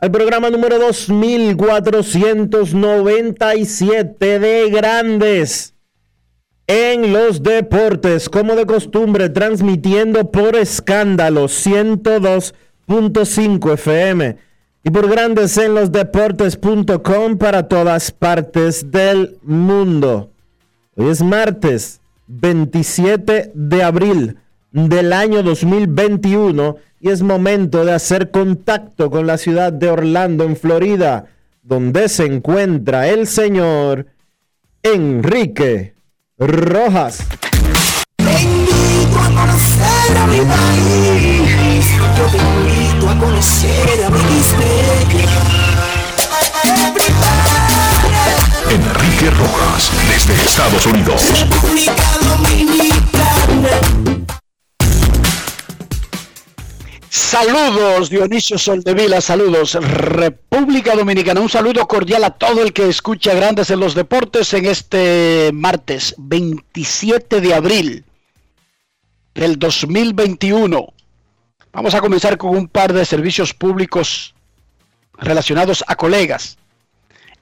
al programa número 2497 de Grandes en los Deportes, como de costumbre, transmitiendo por escándalo 102.5 FM y por Grandes en los Deportes.com para todas partes del mundo. Hoy es martes 27 de abril del año 2021 y es momento de hacer contacto con la ciudad de Orlando, en Florida, donde se encuentra el señor Enrique Rojas. Te invito a conocer a mi país. Yo te invito a conocer a mi Enrique Rojas, desde Estados Unidos. República Dominicana. Saludos Dionisio Soldevila, saludos República Dominicana, un saludo cordial a todo el que escucha Grandes en los Deportes en este martes 27 de abril del 2021. Vamos a comenzar con un par de servicios públicos relacionados a colegas.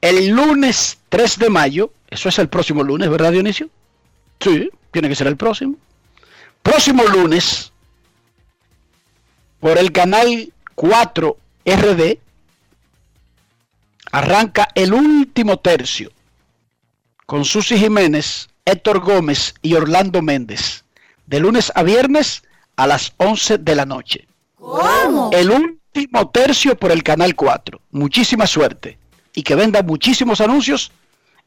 El lunes 3 de mayo, eso es el próximo lunes, ¿verdad Dionisio? Sí, tiene que ser el próximo. Próximo lunes, por el canal 4 RD, arranca el último tercio con Susi Jiménez, Héctor Gómez y Orlando Méndez, de lunes a viernes a las 11 de la noche. ¿Cómo? El último tercio por el canal 4. Muchísima suerte y que vendan muchísimos anuncios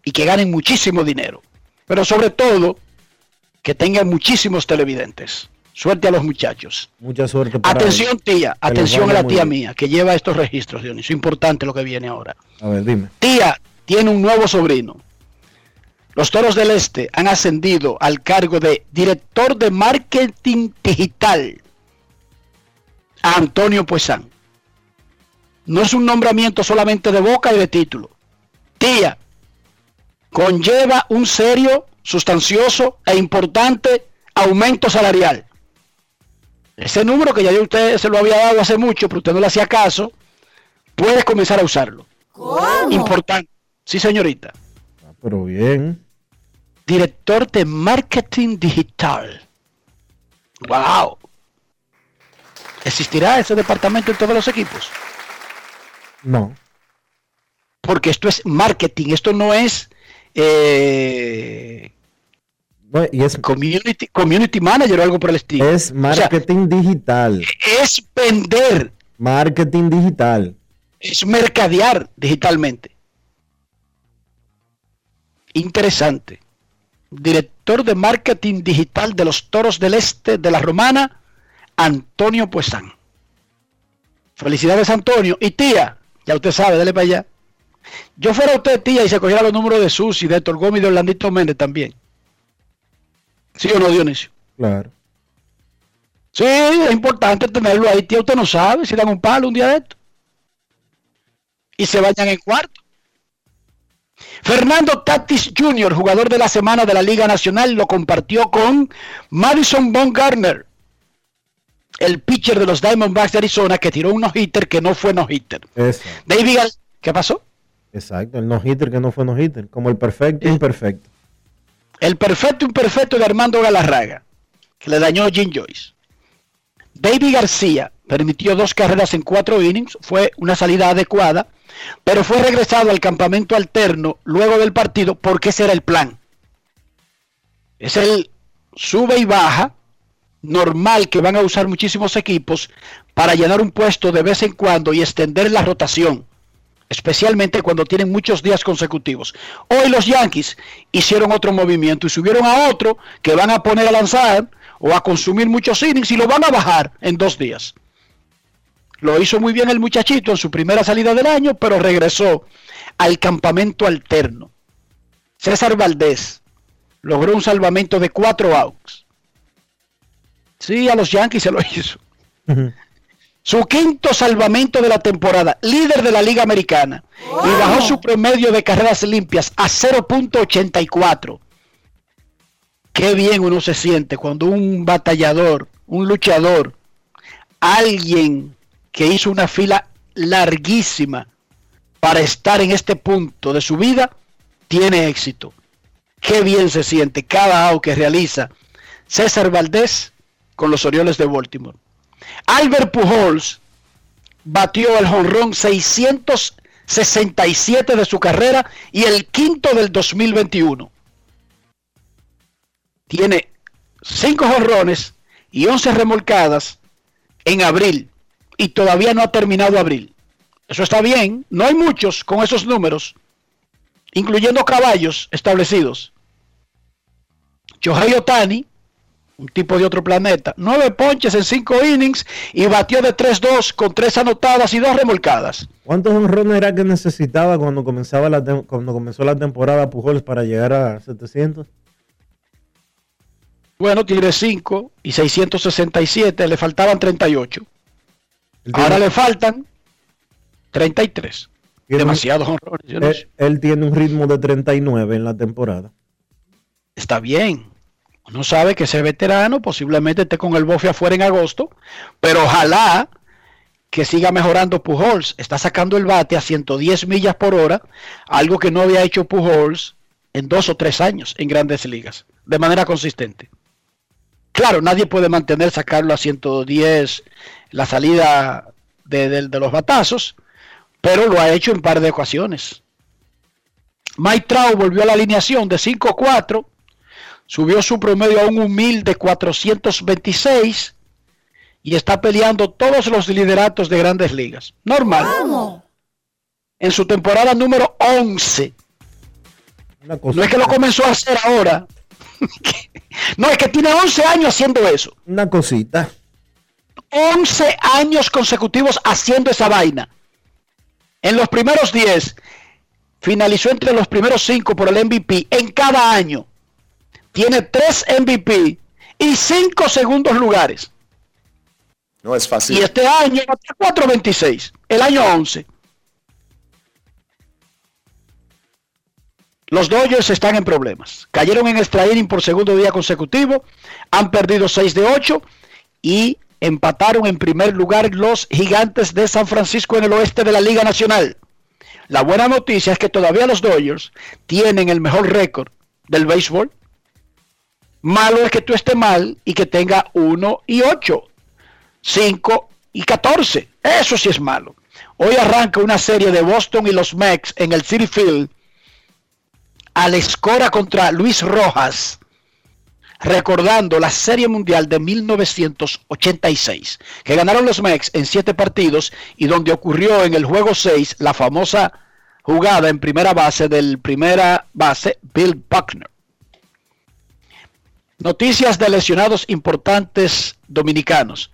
y que ganen muchísimo dinero. Pero sobre todo, que tengan muchísimos televidentes. Suerte a los muchachos. Mucha suerte para Atención, tía, atención a la tía bien. mía que lleva estos registros, Dionisio. Importante lo que viene ahora. A ver, dime. Tía tiene un nuevo sobrino. Los Toros del Este han ascendido al cargo de director de marketing digital a Antonio Puesán. No es un nombramiento solamente de boca y de título. Tía, conlleva un serio, sustancioso e importante aumento salarial. Ese número que ya yo usted se lo había dado hace mucho, pero usted no le hacía caso, puedes comenzar a usarlo. ¿Cómo? Importante. Sí, señorita. Ah, pero bien. Director de marketing digital. Wow. ¿Existirá ese departamento en todos los equipos? No. Porque esto es marketing, esto no es eh, Y es, community, community manager o algo por el estilo. es O sea, marketing digital. es vender, Marketing digital. es mercadear digitalmente. Interesante. Director de marketing digital de los Toros del Este de la Romana, Antonio Puesán. Felicidades, Antonio. Y tía, ya usted sabe, dale para allá. Yo fuera usted, tía, y se cogiera los números de Susi, de Héctor Gómez y de Orlandito Méndez también. ¿Sí o no, Dionisio? Claro. Sí, es importante tenerlo ahí, tía. Usted no sabe si dan un palo un día de esto. y se vayan en cuarto. Fernando Tatis Jr., jugador de la semana de la Liga Nacional, lo compartió con Madison Bumgarner, el pitcher de los Diamondbacks de Arizona, que tiró un no-hitter que no fue no-hitter. David ¿qué pasó? Exacto, el no-hitter que no fue no-hitter, como el perfecto Eh. imperfecto. El perfecto imperfecto de Armando Galarraga, que le dañó a Jim Joyce. David García permitió dos carreras en cuatro innings, fue una salida adecuada, pero fue regresado al campamento alterno luego del partido porque ese era el plan. Es el sube y baja normal que van a usar muchísimos equipos para llenar un puesto de vez en cuando y extender la rotación, especialmente cuando tienen muchos días consecutivos. Hoy los Yankees hicieron otro movimiento y subieron a otro que van a poner a lanzar o a consumir muchos innings y lo van a bajar en dos días. Lo hizo muy bien el muchachito en su primera salida del año, pero regresó al campamento alterno. César Valdés logró un salvamento de cuatro outs. Sí, a los Yankees se lo hizo. Su quinto salvamento de la temporada, líder de la Liga Americana, y bajó su promedio de carreras limpias a 0.84. Qué bien uno se siente cuando un batallador, un luchador, alguien que hizo una fila larguísima para estar en este punto de su vida, tiene éxito. Qué bien se siente cada out que realiza César Valdés con los Orioles de Baltimore. Albert Pujols batió el jonrón 667 de su carrera y el quinto del 2021. Tiene 5 jonrones y 11 remolcadas en abril y todavía no ha terminado abril. Eso está bien, no hay muchos con esos números, incluyendo caballos establecidos. Shohei Otani, un tipo de otro planeta, nueve ponches en cinco innings y batió de 3-2 con tres anotadas y dos remolcadas. ¿Cuántos honrones era que necesitaba cuando comenzaba la cuando comenzó la temporada Pujols para llegar a 700? Bueno, tiene 5 y 667, le faltaban 38. Él Ahora le faltan 33. tiene- Demasiados honrones. no él, sé. él tiene un ritmo de 39 en la temporada. Está bien. Uno sabe que ese veterano posiblemente esté con el bofe afuera en agosto, pero ojalá que siga mejorando Pujols. Está sacando el bate a 110 millas por hora, algo que no había hecho Pujols en dos o tres años en grandes ligas, de manera consistente. Claro, nadie puede mantener sacarlo a 110 la salida de, los batazos, pero lo ha hecho en par de ocasiones. Mike Trout volvió a la alineación de 5-4, subió su promedio a un humilde 426 y está peleando todos los lideratos de grandes ligas. Normal. En su temporada número 11. Una cosa, No es que lo comenzó a hacer ahora. no, es que tiene 11 años haciendo eso. una cosita. 11 años consecutivos haciendo esa vaina. En los primeros 10, finalizó entre los primeros 5 por el MVP en cada año. Tiene 3 MVP y 5 segundos lugares. No es fácil. Y este año, 4.26, el año 11. Los Dodgers están en problemas. Cayeron en extra inning por segundo día consecutivo, han perdido 6 de 8 y empataron en primer lugar los gigantes de San Francisco en el oeste de la Liga Nacional. La buena noticia es que todavía los Dodgers tienen el mejor récord del béisbol. Malo es que tú estés mal y que tenga 1 y 8. 5 y 14. Eso sí es malo. Hoy arranca una serie de Boston y los Mex en el City Field. Al escora contra Luis Rojas. Recordando la Serie Mundial de 1986, que ganaron los Mex en 7 partidos y donde ocurrió en el juego 6 la famosa jugada en primera base del primera base Bill Buckner. Noticias de lesionados importantes dominicanos.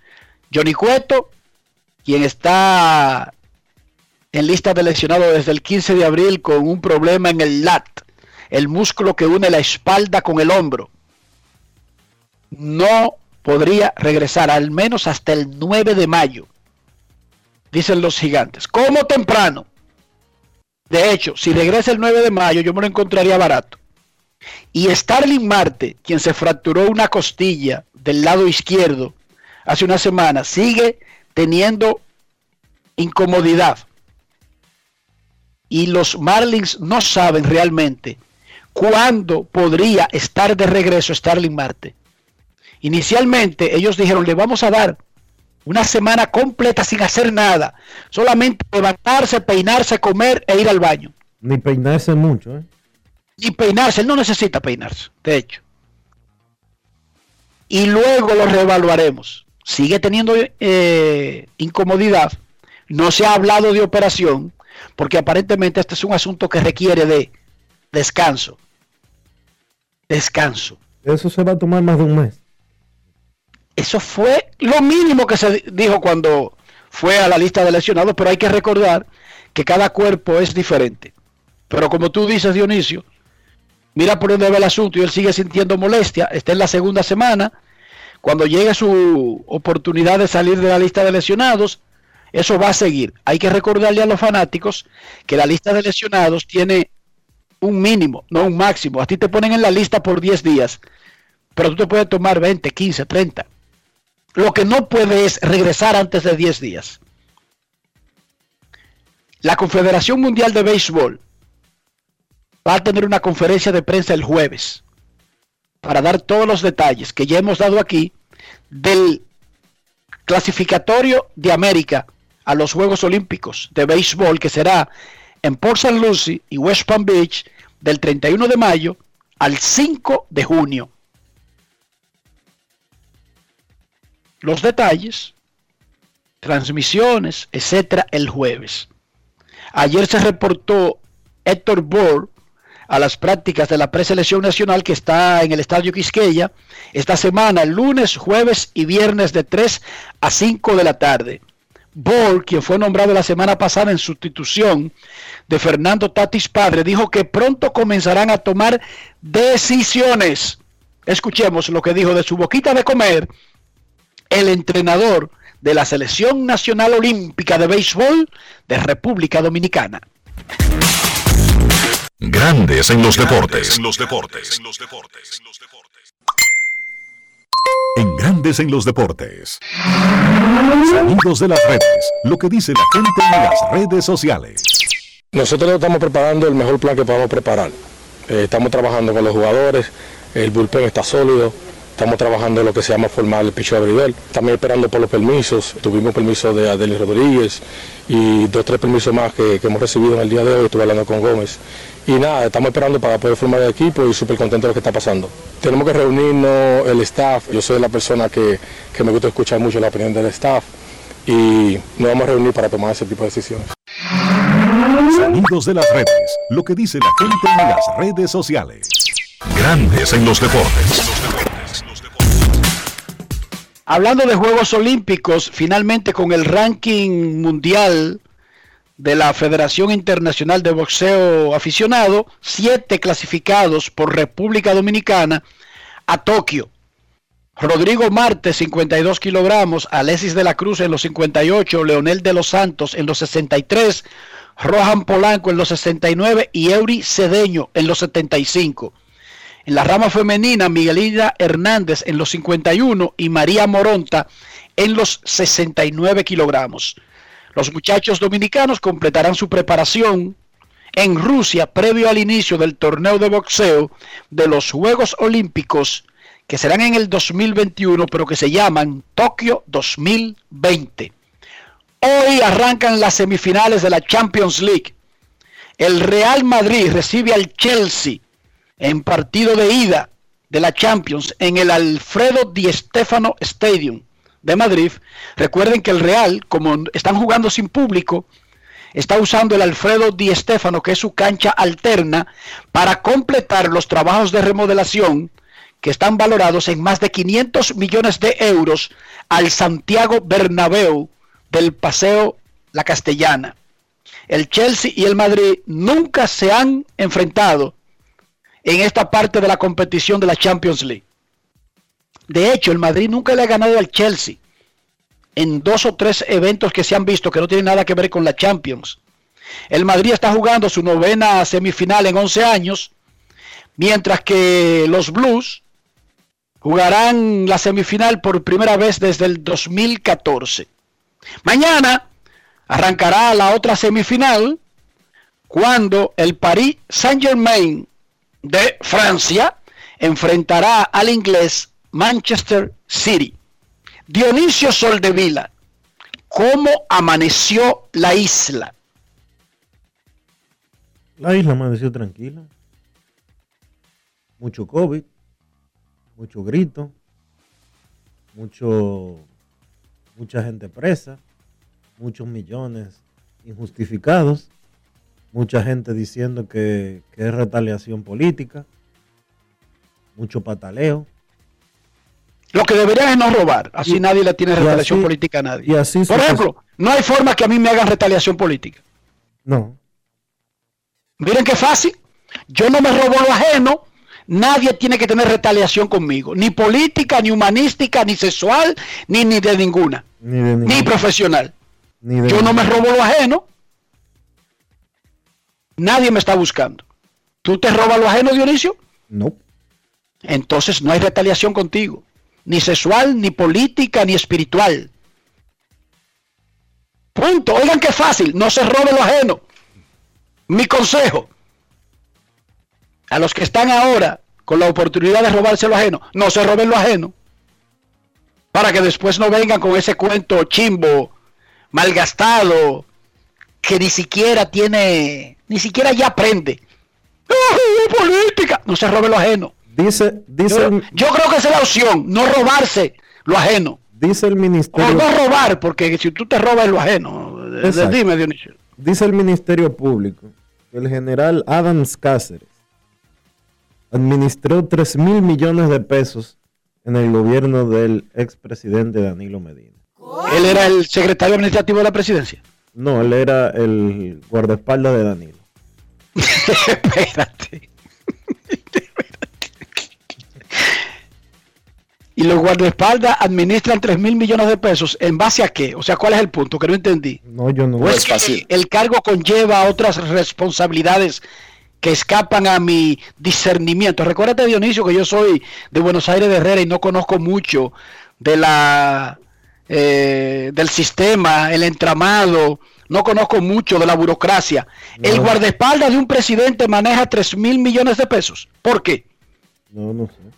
Johnny Cueto, quien está en lista de lesionados desde el 15 de abril con un problema en el lat, el músculo que une la espalda con el hombro. No podría regresar al menos hasta el 9 de mayo, dicen los gigantes. Como temprano, De hecho, si regresa el 9 de mayo, yo me lo encontraría barato. Y Starling Marte, quien se fracturó una costilla del lado izquierdo hace una semana, sigue teniendo incomodidad. Y los Marlins no saben realmente cuándo podría estar de regreso Starling Marte. Inicialmente ellos dijeron, le vamos a dar una semana completa sin hacer nada, solamente levantarse, peinarse, comer e ir al baño. Ni peinarse mucho, ¿eh? Ni peinarse, él no necesita peinarse, de hecho. Y luego lo reevaluaremos. Sigue teniendo eh, incomodidad, no se ha hablado de operación, porque aparentemente este es un asunto que requiere de descanso. Descanso. Eso se va a tomar más de un mes. Eso fue lo mínimo que se dijo cuando fue a la lista de lesionados, pero hay que recordar que cada cuerpo es diferente. Pero como tú dices, Dionisio, mira por dónde va el asunto y él sigue sintiendo molestia, está en la segunda semana, cuando llegue su oportunidad de salir de la lista de lesionados, eso va a seguir. Hay que recordarle a los fanáticos que la lista de lesionados tiene un mínimo, no un máximo. A ti te ponen en la lista por 10 días, pero tú te puedes tomar 20, 15, 30. Lo que no puede es regresar antes de 10 días. La Confederación Mundial de Béisbol va a tener una conferencia de prensa el jueves para dar todos los detalles que ya hemos dado aquí del clasificatorio de América a los Juegos Olímpicos de Béisbol que será en Port St. Lucie y West Palm Beach del 31 de mayo al 5 de junio. los detalles, transmisiones, etcétera, el jueves. Ayer se reportó Héctor Bohr a las prácticas de la preselección nacional que está en el Estadio Quisqueya esta semana, lunes, jueves y viernes de 3 a 5 de la tarde. Bohr, quien fue nombrado la semana pasada en sustitución de Fernando Tatis Padre, dijo que pronto comenzarán a tomar decisiones. Escuchemos lo que dijo de su boquita de comer el entrenador de la Selección Nacional Olímpica de Béisbol de República Dominicana. Grandes en los deportes. En los deportes. En los deportes. En Grandes en los deportes. Sonidos de las redes. Lo que dice la gente en las redes sociales. Nosotros estamos preparando el mejor plan que podamos preparar. Eh, estamos trabajando con los jugadores. El bullpen está sólido Estamos trabajando en lo que se llama formar el picho abridor. Estamos esperando por los permisos. Tuvimos permiso de Adelis Rodríguez y dos o tres permisos más que, hemos recibido en el día de hoy. Estuve hablando con Gómez. Y nada, estamos esperando para poder formar el equipo y súper contento de lo que está pasando. Tenemos que reunirnos el staff. Yo soy la persona que, me gusta escuchar mucho la opinión del staff y nos vamos a reunir para tomar ese tipo de decisiones. Sonidos de las redes. Lo que dice la gente en las redes sociales. Grandes en los deportes. Hablando de Juegos Olímpicos, finalmente con el ranking mundial de la Federación Internacional de Boxeo Aficionado, siete clasificados por República Dominicana a Tokio. Rodrigo Marte, 52 kilogramos, Alexis de la Cruz en los 58, Leonel de los Santos en los 63, Rohan Polanco en los 69 y Eury Cedeño en los 75. En la rama femenina, Miguelina Hernández en los 51 y María Moronta en los 69 kilogramos. Los muchachos dominicanos completarán su preparación en Rusia previo al inicio del torneo de boxeo de los Juegos Olímpicos que serán en el 2021 pero que se llaman Tokio 2020. Hoy arrancan las semifinales de la Champions League. El Real Madrid recibe al Chelsea en partido de ida de la Champions en el Alfredo Di Stéfano Stadium de Madrid. Recuerden que el Real, como están jugando sin público, está usando el Alfredo Di Stéfano, que es su cancha alterna, para completar los trabajos de remodelación que están valorados en más de 500 millones de euros al Santiago Bernabéu del Paseo La Castellana. El Chelsea y el Madrid nunca se han enfrentado en esta parte de la competición de la Champions League. De hecho, el Madrid nunca le ha ganado al Chelsea en dos o tres eventos que se han visto que no tienen nada que ver con la Champions. El Madrid está jugando su novena semifinal en 11 años, mientras que los Blues jugarán la semifinal por primera vez desde el 2014. Mañana arrancará la otra semifinal cuando el Paris Saint-Germain de Francia enfrentará al inglés Manchester City. Dionisio Soldevila, ¿cómo amaneció la isla? La isla amaneció tranquila. Mucho COVID, mucho grito, mucho, mucha gente presa, muchos millones injustificados, mucha gente diciendo que, que es retaliación política, mucho pataleo. Lo que deberían es no robar, así Y- nadie le tiene retaliación así- política a nadie. y así Por ejemplo, no hay forma que a mí me hagan retaliación política. No, Miren qué fácil. Yo no me robo lo ajeno. Nadie tiene que tener retaliación conmigo. Ni política, ni humanística, ni sexual, ni, ni de ninguna. ni de Ni ningún- profesional. ni de Yo no me robo lo ajeno. Nadie me está buscando. ¿Tú te robas lo ajeno, Dionisio? No, Entonces no hay retaliación contigo. Ni sexual, ni política, ni espiritual. Punto. Oigan qué fácil. No se robe lo ajeno. Mi consejo. A los que están ahora con la oportunidad de robarse lo ajeno, no se roben lo ajeno. Para que después no vengan con ese cuento chimbo, malgastado, que ni siquiera tiene, ni siquiera ya aprende. ¡Ah, política! No se robe lo ajeno. Dice, dice, Yo, el, yo creo que esa es la opción, no robarse lo ajeno. dice el O ministerio. no robar, porque si tú te robas lo ajeno, eh, Exacto. dime Dionisio. Dice el Ministerio Público que el general Adams Cáceres administró 3 mil millones de pesos en el gobierno del expresidente Danilo Medina. Él era el secretario administrativo de la presidencia. No, él era el guardaespaldas de Danilo. Espérate. Y los guardaespaldas administran 3 mil millones de pesos. ¿En base a qué? O sea, ¿cuál es el punto? Que no entendí. No, yo no. ¿O es es que fácil. el cargo conlleva otras responsabilidades que escapan a mi discernimiento? Recuérdate, Dionisio, que yo soy de Buenos Aires de Herrera y no conozco mucho de la eh, del sistema, el entramado, no conozco mucho de la burocracia. El guardaespaldas de un presidente maneja 3 mil millones de pesos. ¿Por qué? No, no sé.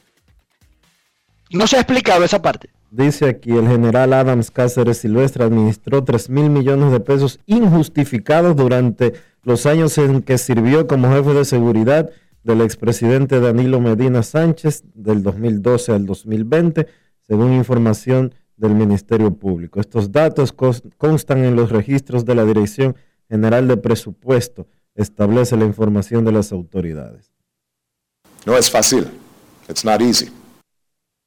No se ha explicado esa parte. Dice aquí, el general Adams Cáceres Silvestre administró 3 mil millones de pesos injustificados durante los años en que sirvió como jefe de seguridad del expresidente Danilo Medina Sánchez del 2012 al 2020, según información del Ministerio Público. Estos datos constan en los registros de la Dirección General de Presupuesto, establece la información de las autoridades. No es fácil. It's not easy.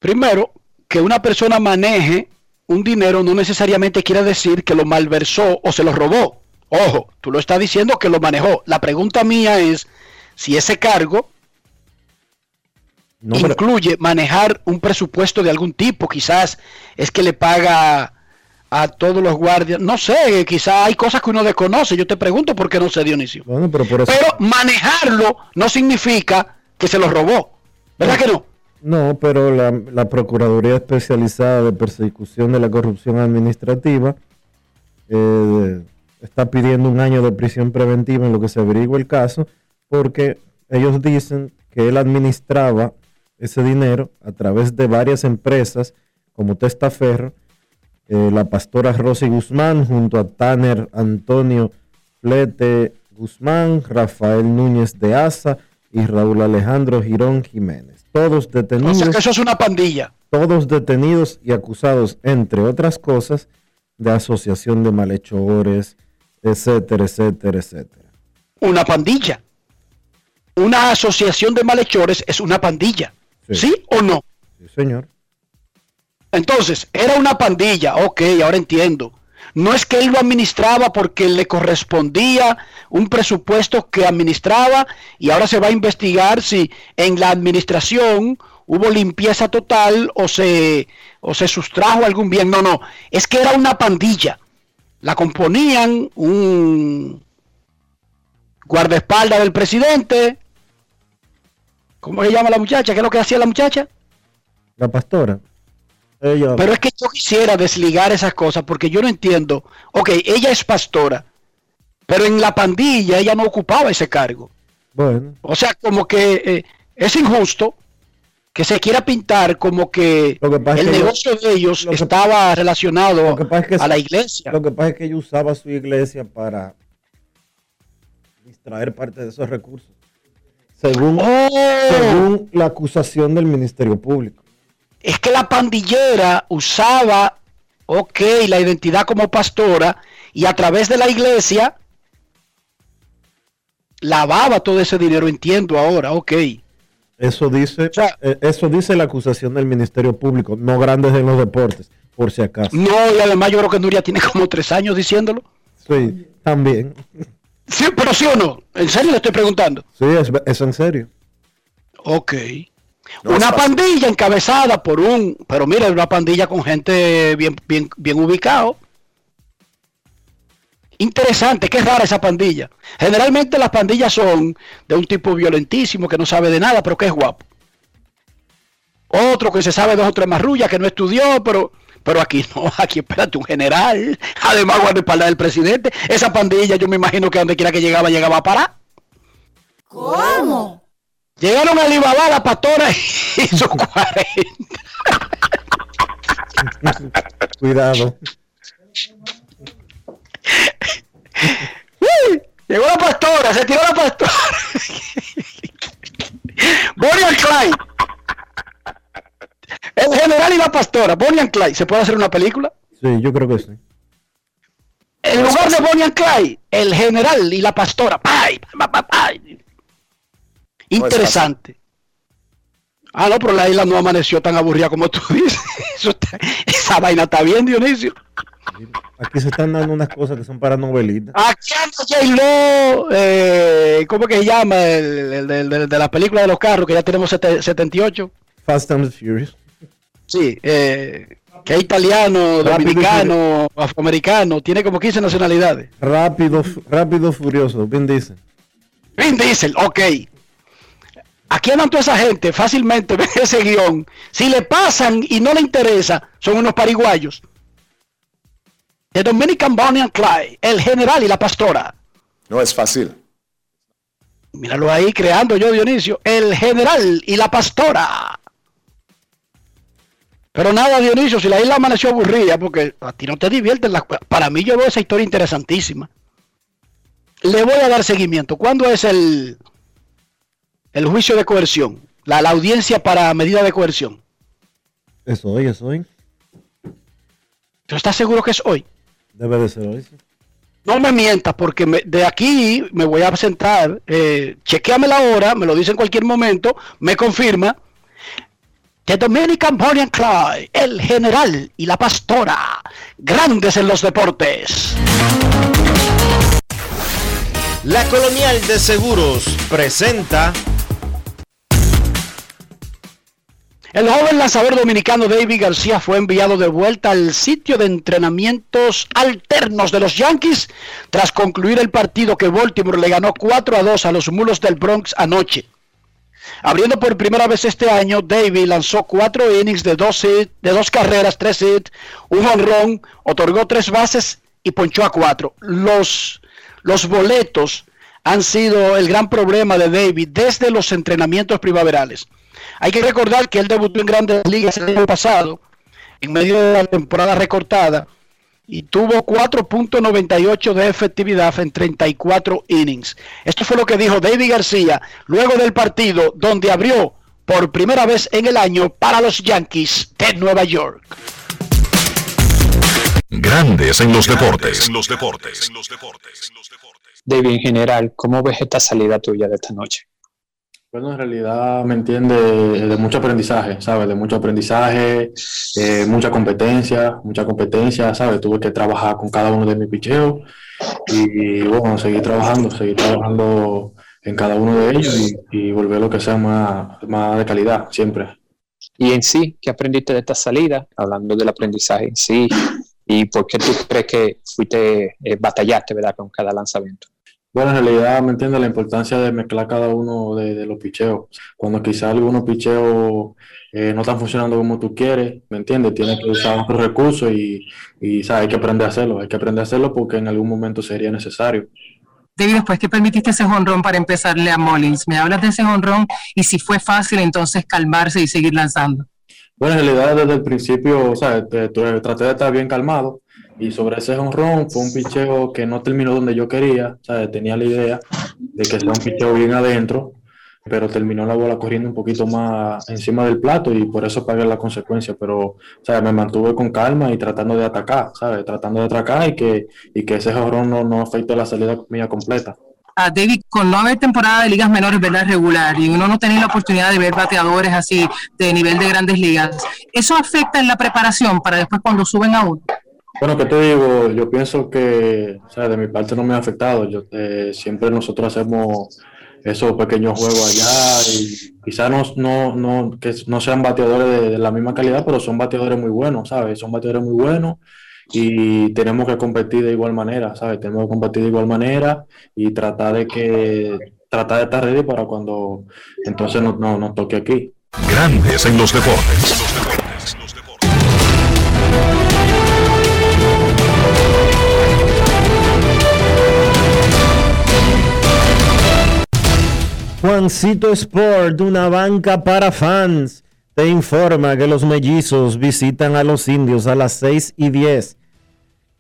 Primero, que una persona maneje un dinero no necesariamente quiere decir que lo malversó o se lo robó. Ojo, tú lo estás diciendo que lo manejó. La pregunta mía es si ese cargo No, pero- incluye manejar un presupuesto de algún tipo. Quizás es que le paga a todos los guardias. No sé, quizás hay cosas que uno desconoce. Yo te pregunto por qué no sé, Dionisio. bueno, pero por eso... Pero manejarlo no significa que se lo robó. ¿Verdad que no? No, pero la, Procuraduría Especializada de Persecución de la Corrupción Administrativa eh, está pidiendo un año de prisión preventiva en lo que se averigua el caso, porque ellos dicen que él administraba ese dinero a través de varias empresas como Testaferro, eh, la pastora Rosy Guzmán, junto a Tanner Antonio Flete Guzmán, Rafael Núñez de Asa y Raúl Alejandro Girón Jiménez. Todos O detenidos, sea que eso es una pandilla. todos detenidos y acusados, entre otras cosas, de asociación de malhechores, etcétera, etcétera, etcétera. Una pandilla. Una asociación de malhechores es una pandilla. Sí. ¿Sí, o no? Sí, señor. Entonces, era una pandilla, ok, ahora entiendo. No es que él lo administraba porque le correspondía un presupuesto que administraba y ahora se va a investigar si en la administración hubo limpieza total o se, o se sustrajo algún bien. No, no, es que era una pandilla. La componían un, guardaespaldas del presidente. ¿Cómo se llama la muchacha? ¿Qué es lo que hacía la muchacha? La pastora. Ella, Pero es que yo quisiera desligar esas cosas porque yo no entiendo. Ok, ella es pastora, pero en la pandilla ella no ocupaba ese cargo. bueno, O sea, como que eh, es injusto que se quiera pintar como que que el que yo- negocio de ellos que- estaba relacionado es a la iglesia. lo que pasa es que ella usaba su iglesia para distraer parte de esos recursos. Según, Oh, según la acusación del Ministerio Público. Es que la pandillera usaba, ok, la identidad como pastora y a través de la iglesia lavaba todo ese dinero, entiendo ahora, ok. Eso dice, sea- eh, eso dice la acusación del Ministerio Público, no grandes en los deportes, por si acaso. No, y además yo creo que Nuria tiene como tres años diciéndolo. Sí, también. Sí, pero sí o no, en serio le estoy preguntando. Sí, es, es en serio. Ok. No una pandilla encabezada por un, pero mira, una pandilla con gente bien, bien, bien ubicado. Interesante, qué rara esa pandilla. Generalmente las pandillas son de un tipo violentísimo que no sabe de nada, pero que es guapo. Otro que se sabe dos o tres marrullas que no estudió, pero, pero aquí no, aquí espérate un general, además guardaespaldas del presidente. Esa pandilla yo me imagino que donde quiera que llegaba, llegaba a parar. ¿Cómo? Llegaron a Alibaba, la pastora hizo 40. Cuidado. Llegó la pastora, se tiró la pastora. Bonnie and Clyde. El general y la pastora, Bonnie and Clyde. ¿Se puede hacer una película? Sí, yo creo que sí. En lugar de Bonnie and Clyde, el general y la pastora. ¡Pay! ¡Pay! Interesante. Ah, no, pero la isla no amaneció tan aburrida como tú dices. Está- esa vaina está bien, Dionisio. Aquí se están dando unas cosas que son para novelitas. Aquí anda J-Lo, eh, ¿cómo que se llama? El, el- el- el de la película de los carros, que ya tenemos sete- 78. Fast and the Furious. Sí, eh, que es italiano, dominicano, afroamericano, tiene como 15 nacionalidades. Rápido, rápido, furioso. Bien dice. Vin Diesel, ok. Aquí andan toda esa gente, fácilmente ven ese guion. Si le pasan y no le interesa, son unos pariguayos. The Dominican Bonnie and Clyde, el general y la pastora. No es fácil. Míralo ahí creando yo, Dionisio. El general y la pastora. Pero nada, Dionisio, si la isla amaneció aburrida, porque a ti no te divierten las cosas. Para mí yo veo esa historia interesantísima. Le voy a dar seguimiento. ¿Cuándo es el, el juicio de coerción? La, la audiencia para medida de coerción. Es hoy, es hoy. ¿Tú estás seguro que es hoy? Debe de ser hoy. sí. No me mientas, porque me- de aquí me voy a sentar, eh, chequeame la hora, me lo dice en cualquier momento, me confirma. The Dominican Bonnie and Clyde, el general y la pastora, grandes en los deportes. La Colonial de Seguros presenta El joven lanzador dominicano David García fue enviado de vuelta al sitio de entrenamientos alternos de los Yankees tras concluir el partido que Baltimore le ganó 4 a 2 a los Mulos del Bronx anoche. Abriendo por primera vez este año, David lanzó cuatro innings de dos, de dos carreras, tres hits, un honrón, otorgó tres bases y ponchó a cuatro. Los, los boletos han sido el gran problema de David desde los entrenamientos primaverales. Hay que recordar que él debutó en grandes ligas el año pasado, en medio de la temporada recortada, y tuvo 4.98 de efectividad en 34 innings. Esto fue lo que dijo David García luego del partido donde abrió por primera vez en el año para los Yankees de Nueva York. Grandes en los deportes. En los deportes. David, en general, ¿cómo ves esta salida tuya de esta noche? Bueno, en realidad me entiende de mucho aprendizaje, ¿sabes? De mucho aprendizaje, eh, mucha competencia, mucha competencia, ¿sabes? Tuve que trabajar con cada uno de mis picheos y, bueno, seguir trabajando, seguir trabajando en cada uno de ellos y, y volver lo que sea más, más de calidad, siempre. Y en sí, ¿qué aprendiste de esta salida? Hablando del aprendizaje en sí, ¿y por qué tú crees que fuiste, eh, batallaste. Con cada lanzamiento. Bueno, en realidad, ¿me entiendes? La importancia de mezclar cada uno de, los picheos. Cuando quizá algunos picheos eh, no están funcionando como tú quieres, ¿me entiendes? Tienes que usar otros recursos y, y ¿sabes? hay que aprender a hacerlo. Hay que aprender a hacerlo porque en algún momento sería necesario. David, después que permitiste ese jonrón para empezarle a Mullins, me hablas de ese jonrón y si fue fácil entonces calmarse y seguir lanzando. Bueno, en realidad desde el principio, o sea, traté de estar bien calmado y sobre ese honrón fue un picheo que no terminó donde yo quería, o tenía la idea de que sea un picheo bien adentro, pero terminó la bola corriendo un poquito más encima del plato y por eso pagué la consecuencia, pero sea, me mantuve con calma y tratando de atacar, ¿sabes? Tratando de atacar y que, y que ese honrón no, no afecte la salida mía completa a David, con no haber temporada de ligas menores, ¿verdad? Regular, y uno no tener la oportunidad de ver bateadores así de nivel de grandes ligas, ¿eso afecta en la preparación para después cuando suben a uno? Bueno, ¿qué te digo? Yo pienso que, o sea, de mi parte no me ha afectado. Yo, eh, siempre nosotros hacemos esos pequeños juegos allá y quizás no, no, no, que no sean bateadores de, la misma calidad, pero son bateadores muy buenos, ¿sabes? Son bateadores muy buenos y tenemos que competir de igual manera, ¿sabes? Tenemos que competir de igual manera y tratar de que tratar de estar ready para cuando entonces nos, nos, toque aquí. Grandes en los deportes. Juancito Sport, una banca para fans te informa que los mellizos visitan a los indios a las 6 y 10.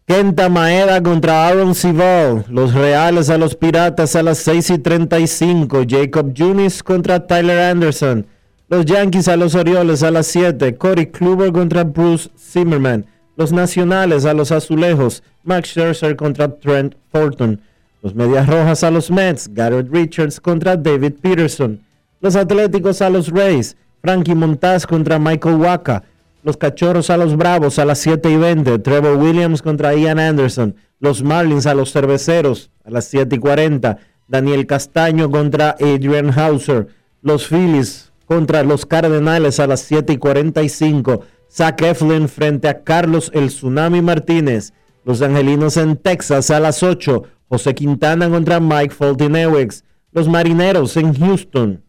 Kenta Maeda contra Aaron Civil. Los Reales a los Piratas a las 6 y 35. Jacob Junis contra Tyler Anderson. Los Yankees a los Orioles a las 7. Corey Kluber contra Bruce Zimmerman. Los Nacionales a los Azulejos. Max Scherzer contra Trent Thornton. Los Medias Rojas a los Mets. Garrett Richards contra David Peterson. Los Atléticos a los Rays. Frankie Montaz contra Michael Waka. Los Cachorros a los Bravos a las 7 y 20. Trevor Williams contra Ian Anderson. Los Marlins a los Cerveceros a las 7 y 40. Daniel Castaño contra Adrian Hauser. Los Phillies contra los Cardenales a las 7 y 45. Zach Eflin frente a Carlos El Tsunami Martínez. Los Angelinos en Texas a las 8. José Quintana contra Mike Foltynewicz. Los Marineros en Houston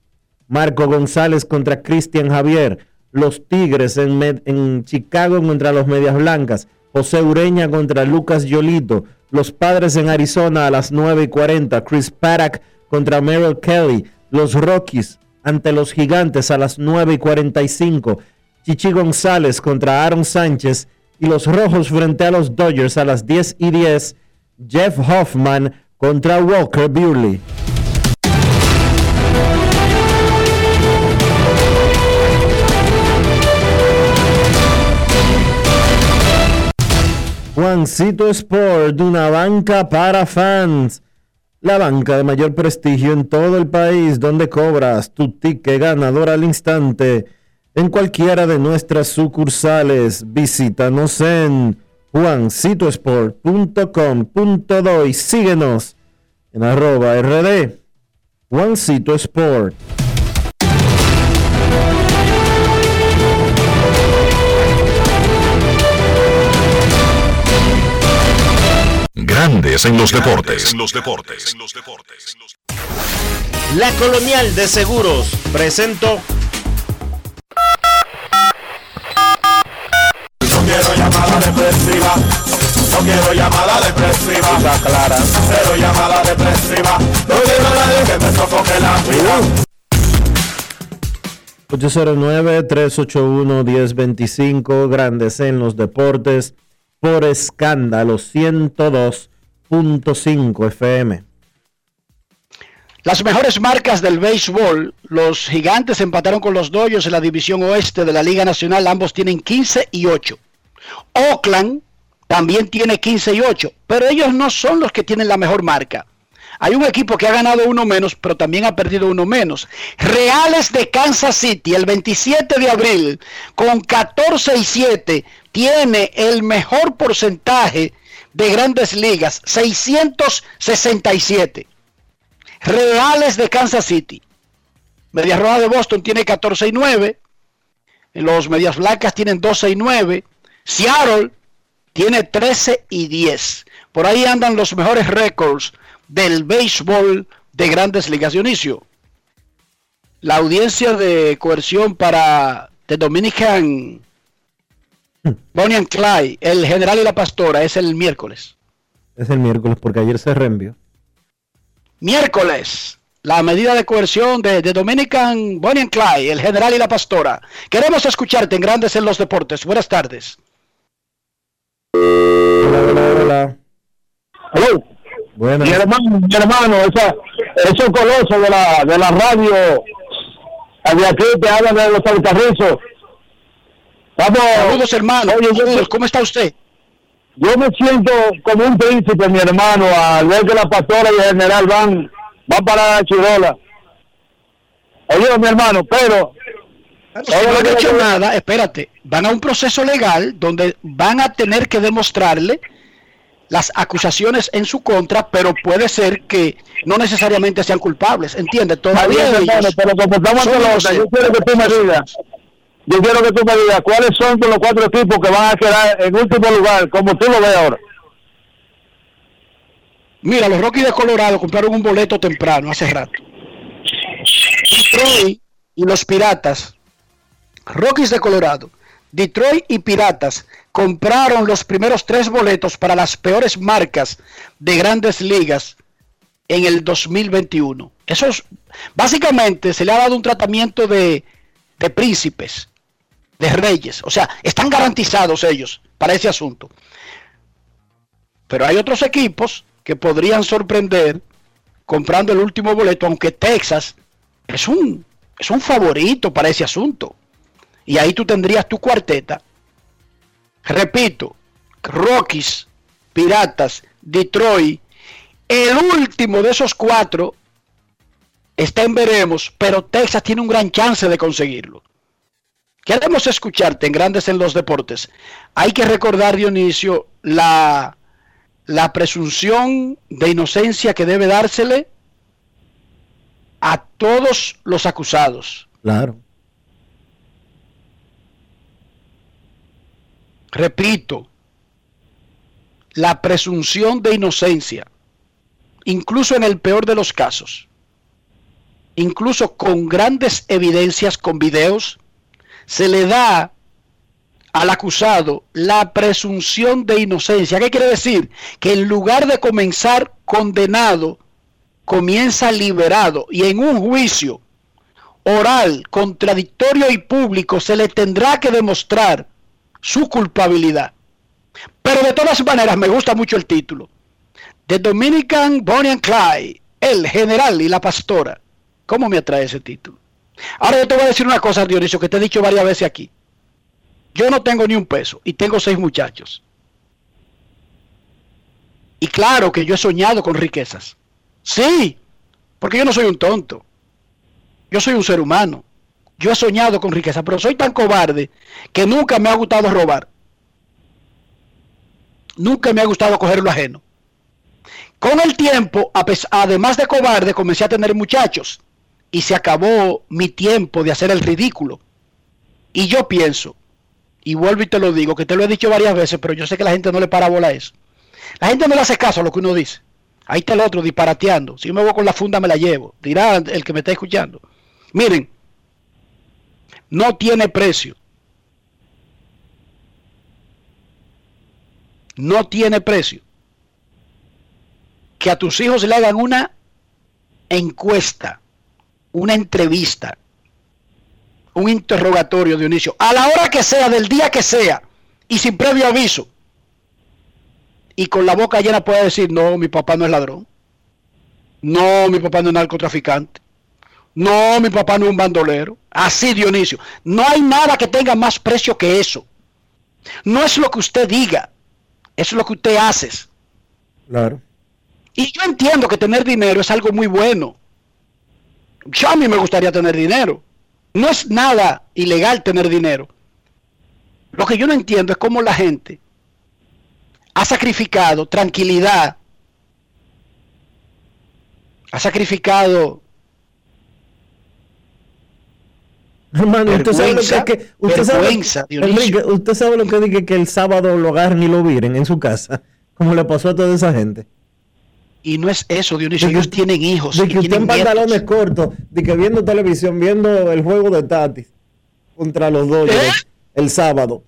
Marco González contra Cristian Javier. Los Tigres en, Chicago contra los Medias Blancas. José Ureña contra Lucas Yolito. Los Padres en Arizona a las 9 y 40. Chris Paddock contra Merrill Kelly. Los Rockies ante los Gigantes a las 9 y 45. Chichi González contra Aaron Sánchez. Y los Rojos frente a los Dodgers a las 10 y 10. Jeff Hoffman contra Walker Buehler. Juancito Sport, una banca para fans. La banca de mayor prestigio en todo el país, donde cobras tu ticket ganador al instante en cualquiera de nuestras sucursales. Visítanos en juancitosport.com.do y síguenos en arroba rd Juancito Sport. Grandes en los deportes. los deportes. La Colonial de Seguros presentó. Depresiva. No quiero llamada depresiva. Está clara. Cero llamada depresiva. No quiero nadie que me sofoque la vida. 809-381-1025, Grandes en los Deportes por escándalo 102.5 FM. Las mejores marcas del béisbol, los gigantes empataron con los Dodgers en la división oeste de la Liga Nacional, ambos tienen 15 y 8. Oakland también tiene 15 y 8, pero ellos no son los que tienen la mejor marca. Hay un equipo que ha ganado uno menos, pero también ha perdido uno menos. Reales de Kansas City, el 27 de abril, con 14 y 7, tiene el mejor porcentaje de grandes ligas, 667. Reales de Kansas City. Medias Rojas de Boston tiene 14 y 9. Los Medias Blancas tienen 12 y 9. Seattle tiene 13 y 10. Por ahí andan los mejores récords del béisbol de grandes ligas. Dionisio, la audiencia de coerción para The Dominican Bonnie and Clyde, el general y la pastora, es el miércoles. Es el miércoles porque ayer se reenvió. Miércoles, la medida de coerción de, Dominican Bonnie and Clyde, el general y la pastora. Queremos escucharte en Grandes en los Deportes. Buenas tardes. Hola, hola, hola. Hello. Buenas. Mi hermano, mi hermano, esa, esos colosos de la, de la radio de aquí te hablan de los alcarrizos. Vamos. Saludos, hermano. Oye, Saludos. ¿Cómo está usted? Yo me siento como un príncipe, mi hermano, al ver que la pastora y el general van, van para la chirola. Oye, mi hermano, pero... Si no han hecho nada, espérate, van a un proceso legal donde van a tener que demostrarle las acusaciones en su contra, pero puede ser que no necesariamente sean culpables, ¿entiendes? Todavía bien, hermano, pero como estamos son en pelota, yo quiero que tú me digas, yo quiero que tú me digas cuáles son los cuatro equipos que van a quedar en último lugar, como tú lo ves ahora. Mira, los Rockies de Colorado compraron un boleto temprano, hace rato. Detroit y los Piratas, Rockies de Colorado, Detroit y Piratas compraron los primeros tres boletos para las peores marcas de grandes ligas en el 2021. Eso es, básicamente se le ha dado un tratamiento de, de príncipes, de reyes. O sea, están garantizados ellos para ese asunto. Pero hay otros equipos que podrían sorprender comprando el último boleto, aunque Texas es un, es un favorito para ese asunto. Y ahí tú tendrías tu cuarteta. Repito, Rockies, Piratas, Detroit. El último de esos cuatro está en veremos, pero Texas tiene un gran chance de conseguirlo. Queremos escucharte en Grandes en los Deportes. Hay que recordar, Dionisio, la, la presunción de inocencia que debe dársele a todos los acusados. Claro. Repito, la presunción de inocencia, incluso en el peor de los casos, incluso con grandes evidencias, con videos, se le da al acusado la presunción de inocencia. ¿Qué quiere decir? Que en lugar de comenzar condenado, comienza liberado y en un juicio oral, contradictorio y público se le tendrá que demostrar su culpabilidad. Pero de todas maneras me gusta mucho el título. The Dominican Bonnie and Clyde, el general y la pastora. ¿Cómo me atrae ese título? Ahora yo te voy a decir una cosa, Dionisio, que te he dicho varias veces aquí. Yo no tengo ni un peso y tengo seis muchachos. Y claro que yo he soñado con riquezas. Sí, porque yo no soy un tonto. Yo soy un ser humano. Yo he soñado con riqueza, pero soy tan cobarde que nunca me ha gustado robar. Nunca me ha gustado coger lo ajeno. Con el tiempo, además de cobarde, comencé a tener muchachos y se acabó mi tiempo de hacer el ridículo. Y yo pienso, y vuelvo y te lo digo, que te lo he dicho varias veces, pero yo sé que la gente no le para bola a eso. La gente no le hace caso a lo que uno dice. Ahí está el otro disparateando. Si yo me voy con la funda, me la llevo. Dirá el que me está escuchando. Miren, no tiene precio. No tiene precio. Que a tus hijos le hagan una encuesta, una entrevista, un interrogatorio, Dionisio, a la hora que sea, del día que sea, y sin previo aviso. Y con la boca llena puede decir, no, mi papá no es ladrón. No, mi papá no es narcotraficante. No, mi papá no es un bandolero. Así, Dionisio. No hay nada que tenga más precio que eso. No es lo que usted diga, es lo que usted hace. Claro. Y yo entiendo que tener dinero es algo muy bueno. Yo a mí me gustaría tener dinero. No es nada ilegal tener dinero. Lo que yo no entiendo es cómo la gente ha sacrificado tranquilidad, ha sacrificado Hermano, usted sabe lo que, que- usted sabe. Enrique, usted sabe lo que dije que el sábado lo agarren y lo viren en su casa, como le pasó a toda esa gente. Y no es eso, Dionisio, De que- ellos tienen hijos. De que usted en pantalones cortos, de que viendo televisión, viendo el juego de Tatis contra los Dodgers el sábado.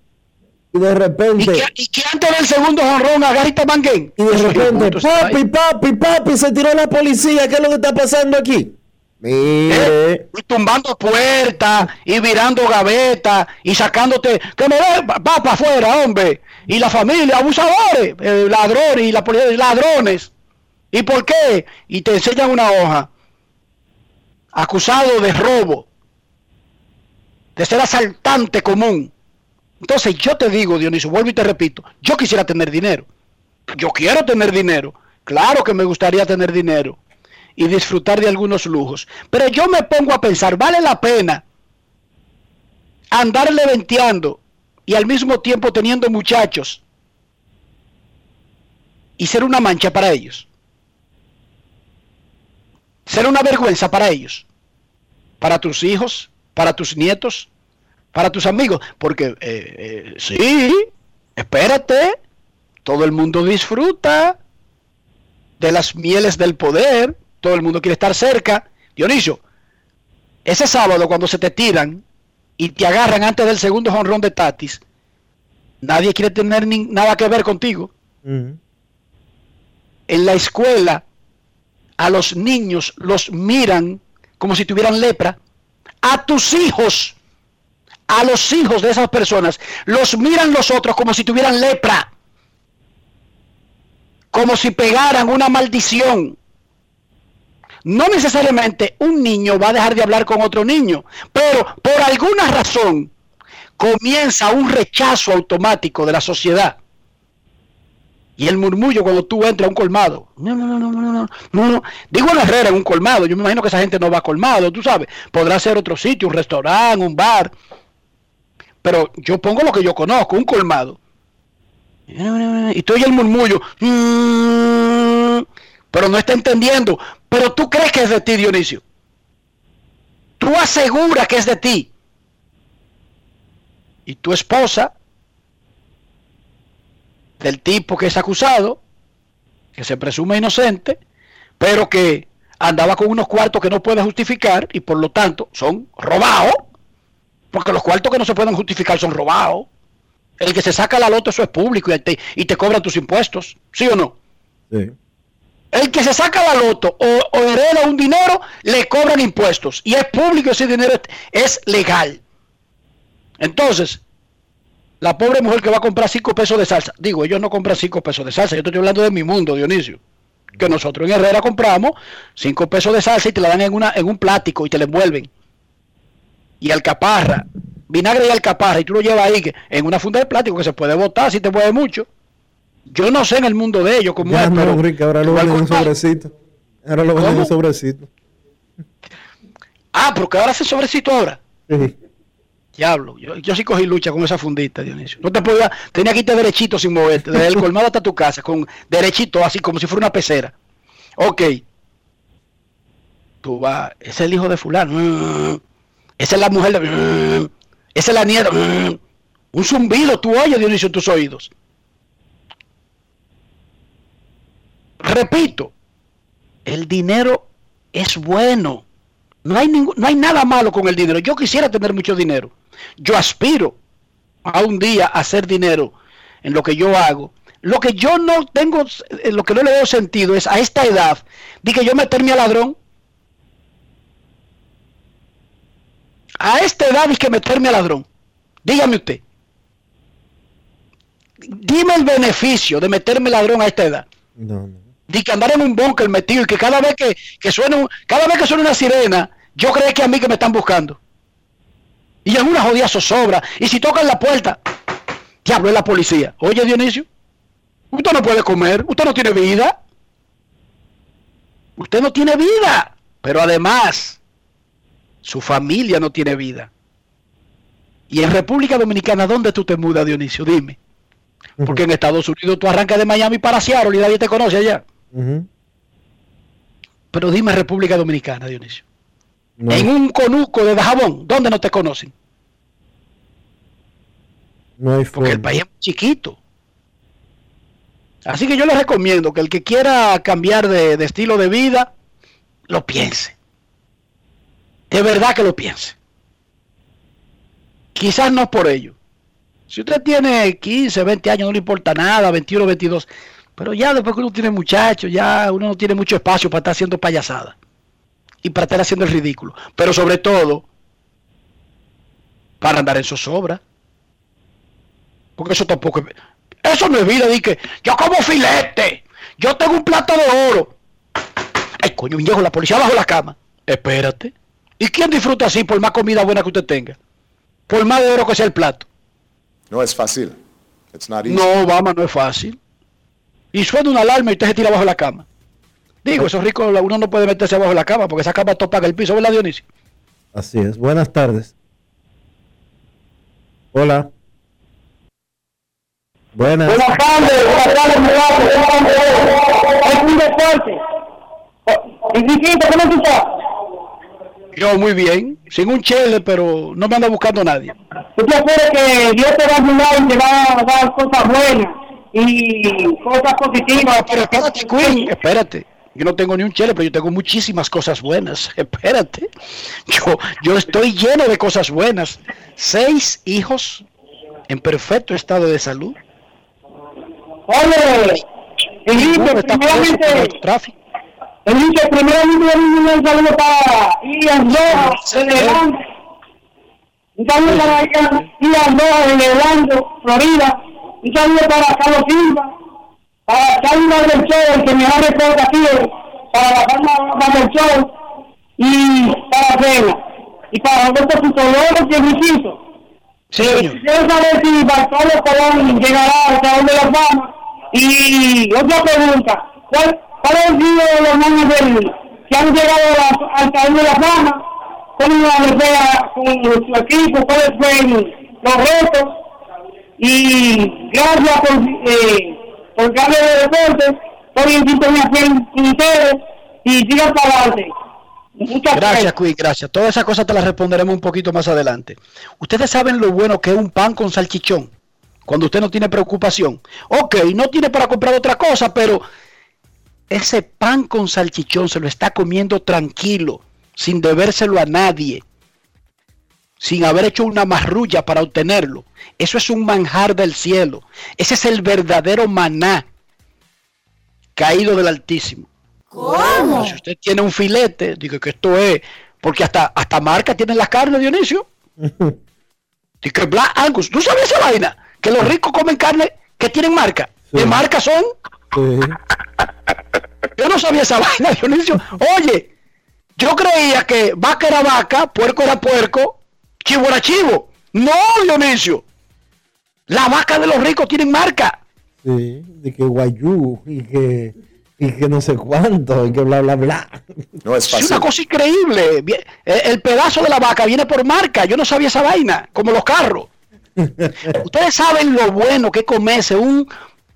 Y de repente, ¿Eh? Y que, y que antes del segundo jonrón agarra y te manguen. y de repente, papi, papi, papi, se tiró la policía. ¿Qué es lo que está pasando aquí? Mire, Y tumbando puertas y virando gavetas y sacándote que me va para afuera, hombre. Y la familia, abusadores, eh, ladrones y la policía, ladrones. ¿Y por qué? Y te enseñan una hoja. Acusado de robo, de ser asaltante común. Entonces yo te digo, Dionisio, vuelvo y te repito, yo quisiera tener dinero. Yo quiero tener dinero. Claro que me gustaría tener dinero y disfrutar de algunos lujos. Pero yo me pongo a pensar, ¿vale la pena andarle venteando y al mismo tiempo teniendo muchachos y ser una mancha para ellos? Ser una vergüenza para ellos, para tus hijos, para tus nietos, para tus amigos. Porque, eh, eh, sí, espérate, todo el mundo disfruta de las mieles del poder, todo el mundo quiere estar cerca. Dionisio, ese sábado cuando se te tiran y te agarran antes del segundo jonrón de Tatis, nadie quiere tener ni- nada que ver contigo. En la escuela, a los niños los miran como si tuvieran lepra. A tus hijos, a los hijos de esas personas, los miran los otros como si tuvieran lepra. Como si pegaran una maldición. No necesariamente un niño va a dejar de hablar con otro niño, pero por alguna razón comienza un rechazo automático de la sociedad. Y el murmullo cuando tú entras a un colmado. No, no, no, no, no, no. Digo en Herrera, en un colmado. Yo me imagino que esa gente no va a colmado, tú sabes. Podrá ser otro sitio, un restaurante, un bar. Pero yo pongo lo que yo conozco, un colmado. Y tú el murmullo. Pero no está entendiendo. Pero tú crees que es de ti, Dionisio. Tú aseguras que es de ti. Y tu esposa del tipo que es acusado, que se presume inocente, pero que andaba con unos cuartos que no puede justificar y por lo tanto son robados, porque los cuartos que no se pueden justificar son robados. El que se saca la loto eso es público y te, y te cobran tus impuestos, ¿sí o no? sí. El que se saca la loto o, hereda un dinero, le cobran impuestos. Y es público ese dinero, es, legal. Entonces, la pobre mujer que va a comprar 5 pesos de salsa, digo, ellos no compran 5 pesos de salsa, yo estoy hablando de mi mundo, Dionisio. Que nosotros en Herrera compramos 5 pesos de salsa y te la dan en, una, en un plástico y te la envuelven. Y alcaparra, vinagre y alcaparra, y tú lo llevas ahí en una funda de plástico que se puede botar si te mueve mucho. Yo no sé en el mundo de ellos cómo es, no, pero Enrique, ahora lo venden en sobrecito. Ahora lo venden en sobrecito. Ah, porque ahora hace sobrecito ahora. Sí. Diablo, yo, yo sí cogí lucha con esa fundita, Dionisio. No te podía, tenía que irte derechito sin moverte, desde el colmado hasta tu casa, con derechito, así como si fuera una pecera. Ok. Tú vas, ese es el hijo de fulano. mm, Esa es la mujer de... mm, Esa es la nieta. mm. Un zumbido, tú oyes, Dionisio, en tus oídos. Repito, el dinero es bueno. No hay, no hay nada malo con el dinero. Yo quisiera tener mucho dinero. Yo aspiro a un día a hacer dinero en lo que yo hago. Lo que yo no tengo, eh, lo que no le veo sentido es a esta edad, de que yo meterme a ladrón. A esta edad es que meterme a ladrón. Dígame usted. Dime el beneficio de meterme ladrón a esta edad No, no. De que andar en un búnker metido y que cada vez que, que suena un- cada vez que suena una sirena, yo creo que a mí que me están buscando. Y en una jodida zozobra. Y si tocan la puerta, diablo es la policía. Oye, Dionisio, usted no puede comer, usted no tiene vida. Usted no tiene vida. Pero además, su familia no tiene vida. Y en República Dominicana, ¿dónde tú te mudas, Dionisio? Dime. Porque en Estados Unidos tú arrancas de Miami para Seattle y nadie te conoce allá. Pero dime República Dominicana, Dionisio. No. En un conuco de Dajabón, ¿dónde no te conocen? No hay Porque el país es chiquito. Así que yo les recomiendo que el que quiera cambiar de, de estilo de vida, lo piense. De verdad que lo piense. Quizás no es por ello. Si usted tiene 15, 20 años, no le importa nada, 21, 22. Pero ya después que uno tiene muchachos, ya uno no tiene mucho espacio para estar haciendo payasada. Y para estar haciendo el ridículo. Pero sobre todo, para andar en zozobra. Porque eso tampoco es... Eso no es vida, di que yo como filete, yo tengo un plato de oro. Ay, coño, viejo, la policía bajo la cama. Espérate. ¿Y quién disfruta así por más comida buena que usted tenga? Por más de oro que sea el plato. No es fácil. It's not easy. No, Obama, no es fácil. Y suena una alarma y usted se tira bajo la cama. Digo, eso es rico, uno no puede meterse bajo la cama porque esa cama topa el piso, ¿verdad, Dionisio? Así es. Buenas tardes. Hola. Buenas. Buenas tardes, buenas tardes, muchachos. Es un deporte. Enriquito, ¿cómo tú estás? Yo muy bien, sin un chele, pero no me anda buscando nadie. Tú te acuerdas que Dios te va a ayudar y te va a dar cosas buenas y cosas positivas. Pero espérate, Queen, espérate. Yo no tengo ni un chele, pero yo tengo muchísimas cosas buenas. Espérate. Yo, yo estoy lleno de cosas buenas. Seis hijos en perfecto estado de salud. Preso por primeramente, tráfico. Enrique, primeramente un saludo para Ian Rojas de Orlando. Un saludo para Ian Rojas de Florida. Un saludo para Carlos Silva. Para Carlos del Show, el que me da reporte aquí, para la forma del show. Y para Cena. Y para Roberto Tutolores y Enriquito. Sí, señor. Quiero saber si Bartolo Colón llegará al Salón de la Fama. Y otra pregunta, ¿cuál, cuál es el día de los niños del, que han llegado a la- al Salón de la Fama? ¿Cómo vea con su equipo? ¿Cuáles fueron los retos? Y gracias por, eh, por cambio de deporte, en sintonía con ustedes y sigan para adelante. Muchas Gracias, Queen, gracias. Todas esas cosas te las responderemos un poquito más adelante. Ustedes saben lo bueno que es un pan con salchichón. Cuando usted no tiene preocupación. Ok, no tiene para comprar otra cosa, pero ese pan con salchichón se lo está comiendo tranquilo, sin debérselo a nadie, sin haber hecho una marrulla para obtenerlo. Eso es un manjar del cielo. Ese es el verdadero maná caído del Altísimo. ¿Cómo? Si usted tiene un filete, digo que esto es, porque hasta, hasta marca tienen las carnes, Dionisio. Y que Black Angus, ¿tú sabes esa vaina? Que los ricos comen carne que tienen marca. ¿Qué marca son? Yo no sabía esa vaina, Dionisio. Oye, yo creía que vaca era vaca, puerco era puerco, chivo era chivo. No, Dionisio. La vaca de los ricos tienen marca. Sí, de que guayú y que, y que no sé cuánto, y que bla, bla, bla. No es Es fácil. una cosa increíble. Eh, El pedazo de la vaca viene por marca. Yo no sabía esa vaina, como los carros. Ustedes saben lo bueno que es comerse un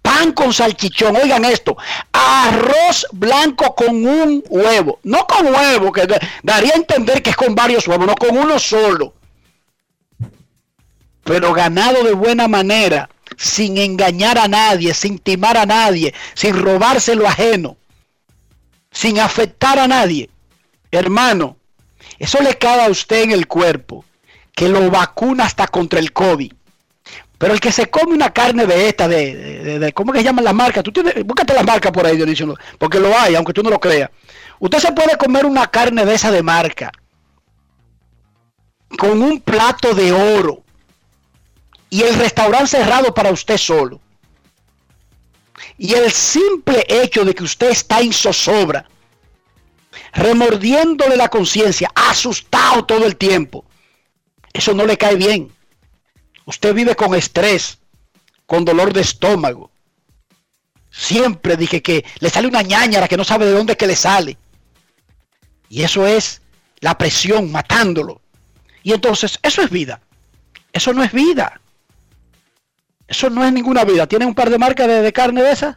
pan con salchichón. Oigan esto, arroz blanco con un huevo. No con huevo, que da- daría a entender que es con varios huevos, no con uno solo. Pero ganado de buena manera, sin engañar a nadie, sin timar a nadie, sin robarse lo ajeno, sin afectar a nadie. Hermano, eso le cae a usted en el cuerpo, que lo vacuna hasta contra el COVID. Pero el que se come una carne de esta, de, de- de- ¿cómo que llaman las marcas? Tú tienes, búscate las marcas por ahí, Dionisio, porque lo hay, aunque tú no lo creas. Usted se puede comer una carne de esa de marca, con un plato de oro, y el restaurante cerrado para usted solo. Y el simple hecho de que usted está en zozobra, remordiéndole la conciencia, asustado todo el tiempo. Eso no le cae bien. Usted vive con estrés, con dolor de estómago. Siempre dije que le sale una ñañara que no sabe de dónde que le sale. Y eso es la presión matándolo. Y entonces, eso es vida. Eso no es vida. Eso no es ninguna vida. ¿Tiene un par de marcas de, de carne de esas?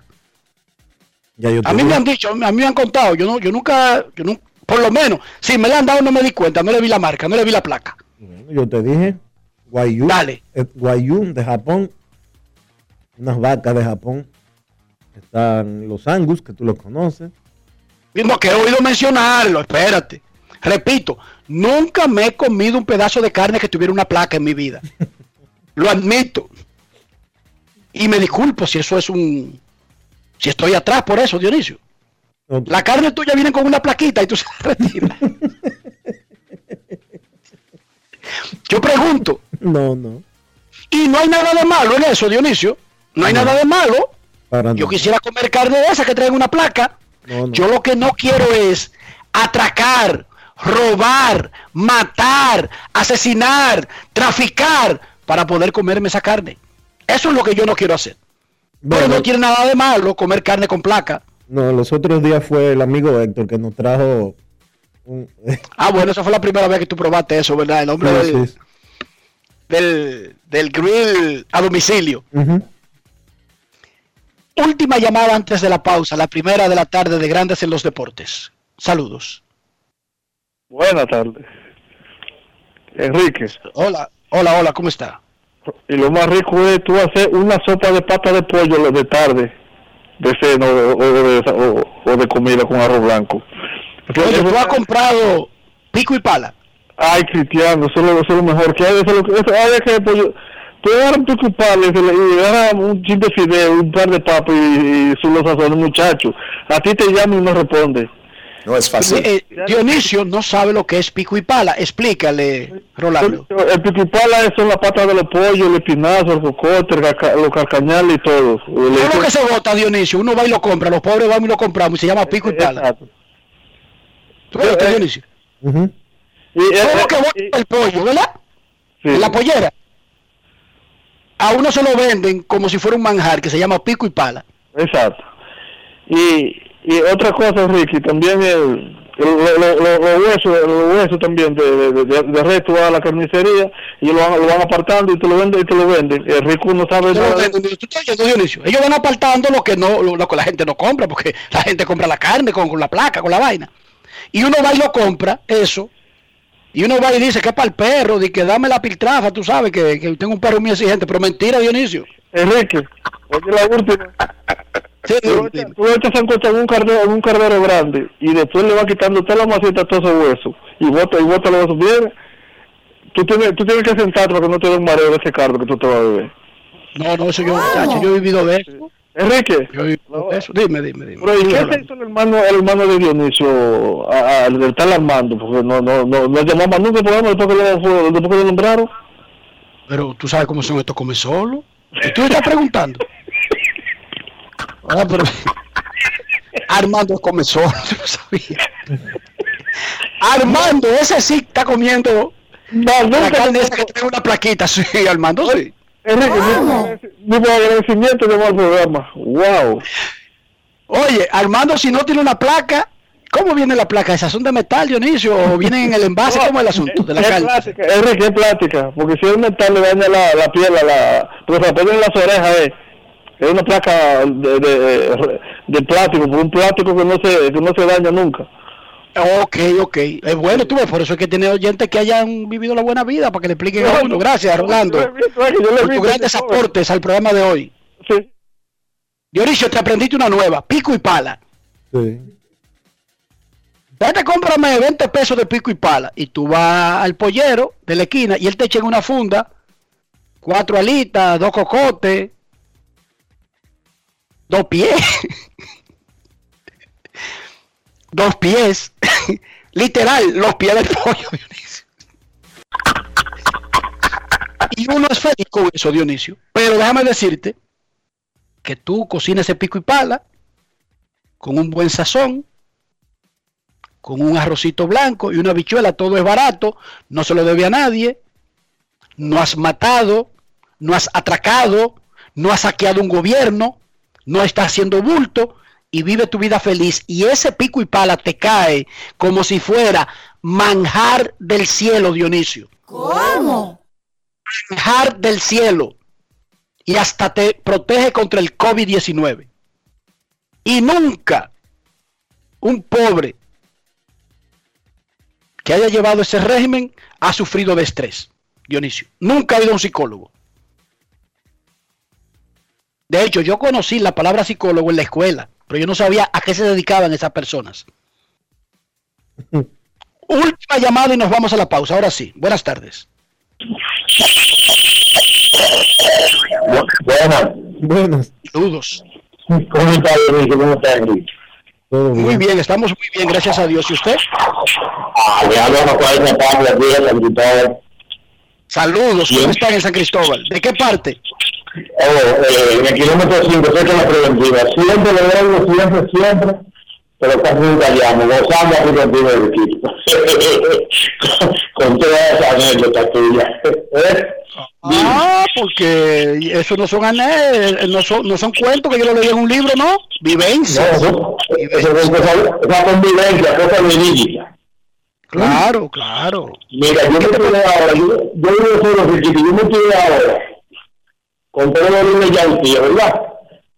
Ya yo te A mí me han dicho, a mí me han contado, yo no, yo nunca, yo nunca, por lo menos, si me la han dado no me di cuenta, no le vi la marca, no le vi la placa. Yo te dije, guayú, Dale. eh, guayú de Japón, unas vacas de Japón. Están los Angus, que tú los conoces. Mismo que he oído mencionarlo, espérate. Repito, nunca me he comido un pedazo de carne que tuviera una placa en mi vida. Lo admito. Y me disculpo si eso es un... Si estoy atrás por eso, Dionisio. La carne tuya viene con una plaquita y tú se la retiras. Yo pregunto. No, no. Y no hay nada de malo en eso, Dionisio. No hay nada de malo. Para Yo no. quisiera comer carne de esa que traen una placa. No. Yo lo que no quiero es atracar, robar, matar, asesinar, traficar para poder comerme esa carne. Eso es lo que yo no quiero hacer. Pero no tiene nada de malo comer carne con placa. no, los otros días fue el amigo Héctor que nos trajo un... Ah, bueno, esa fue la primera vez que tú probaste eso, ¿verdad? El hombre del, sí. del, del grill a domicilio. Última llamada antes de la pausa, la primera de la tarde de Grandes en los Deportes. Saludos. Buenas tardes. Enrique. Hola, hola, hola, ¿cómo está? Y lo más rico es tú hacer una sopa de pata de pollo lo de tarde, de cena o, o de, o- o de comida con arroz blanco. Oye, tú has comprado pico y pala. Ay, Cristiano, eso es lo, eso es lo mejor que hay. Eso es lo eso, ay, es que pollo, tú agarras un pico y pala y le- agarras un chin de fideo, un par de papas y, y su los muchacho. A ti te llama y no responde. No es fácil. Eh, Dionisio no sabe lo que es pico y pala. Explícale, Rolando. El pico y pala son las patas de los pollos, el espinazo, el cocote, el los carcañales y todo. Todo lo que se vota, Dionisio, uno va y lo compra, los pobres vamos y lo compramos y se llama pico y pala. Exacto. ¿Tú ves, Dionisio? Ujú. Y, eh, Todo lo que vota el pollo, ¿verdad? sí. En la pollera. A uno se lo venden como si fuera un manjar que se llama pico y pala. Exacto. Y, y otra cosa, Ricky, también el, el- lo- lo- lo- los huesos, los huesos también de, de, de, de resto a la carnicería y lo van, lo van apartando y te lo venden y te lo venden. El rico no sabe lo nada. venden, ¿Tú estás oyendo, Dionisio? Ellos van apartando lo que no, lo, lo que la gente no compra, porque la gente compra la carne con, con la placa, con la vaina. Y uno va y lo compra, eso. Y uno va y dice que es para el perro, de que dame la piltrafa, tú sabes que, que tengo un perro muy exigente, pero mentira, Dionisio. Enrique, oye la última. Sí, Tú echas, tú echas sancocho en un cardero, en un cardero grande y después le vas quitando toda la masita a todos esos huesos y bota y bota los huesos bien. Tú tienes, tú tienes que sentarte para que no te dé un mareo de ese cardo que tú te vas a beber. No, no, eso yo, muchacho, yo he vivido de eso. Enrique, Yo he vivido de eso. Dime, dime, dime. Pero ¿y qué se hizo el hermano, el hermano de Dionisio al del tal Armando? Porque no, no, no, no llamó más nunca el programa después que lo, después que lo nombraron. Pero tú sabes cómo son estos come solo. Y tú estás preguntando. Ah, pero Armando come solo, yo no sabía. Armando, ese sí está comiendo la carne esa que tiene una plaquita, sí, Armando, sí. Enrique, mi, mi agradecimiento llamó al programa. ¡Wow! Oye, Armando, si no tiene una placa, ¿cómo viene la placa? ¿Esas son de metal, Dionisio? ¿O vienen en el envase? ¿Cómo es el asunto de la es carne? plástica, Enrique, es plástica, porque si es metal le daña la, la piel, a la, porque se la ponen en las orejas, eh. Es una placa de, de, de plástico, por un plástico que no se, que no se daña nunca. Ok, ok. Es bueno, tú ves, por eso hay que tener oyentes que hayan vivido la buena vida para que le expliquen a uno. Gracias, Rolando, Yo visto, yo por tus grandes aportes al programa de hoy. Sí. Dionisio, te aprendiste una nueva, pico y pala. Sí. Vete, cómprame 20 pesos de pico y pala. Y tú vas al pollero de la esquina y él te echa en una funda cuatro alitas, dos cocotes, dos pies, dos pies, literal, los pies del pollo, Dionisio. Y uno es feliz con eso, Dionisio. Pero déjame decirte que tú cocinas ese pico y pala con un buen sazón, con un arrocito blanco y una bichuela, todo es barato, no se lo debe a nadie, no has matado, no has atracado, no has saqueado un gobierno, no estás haciendo bulto y vive tu vida feliz. Y ese pico y pala te cae como si fuera manjar del cielo, Dionisio. ¿Cómo? Manjar del cielo. Y hasta te protege contra el COVID-19. Y nunca un pobre que haya llevado ese régimen ha sufrido de estrés, Dionisio. Nunca ha ido a un psicólogo. De hecho, yo conocí la palabra psicólogo en la escuela, pero yo no sabía a qué se dedicaban esas personas. Última llamada y nos vamos a la pausa. Ahora sí, buenas tardes. Buenas. Buenas. Saludos. ¿Cómo está? ¿Cómo está? Muy bien, estamos muy bien, gracias a Dios. ¿Y usted? Ah. Saludos, ¿cómo están en San Cristóbal? ¿De qué parte? Eh, en el kilómetro 5, sé que la preventiva. Siempre doy, siempre, siempre, pero casi nunca llamo, gozando la preventiva del equipo. con todas esas anécdotas tuyas. Ah, porque eso no son ane- no son, no son cuentos que yo lo leí en un libro, ¿no? Vivencias. No, eso, es esa convivencia, cosa verídica. Claro, claro. Mira, yo me tiré ahora, yo, yo solo, Riquito, yo me tiré ahora. Compré los lunes ya un tío, ¿verdad?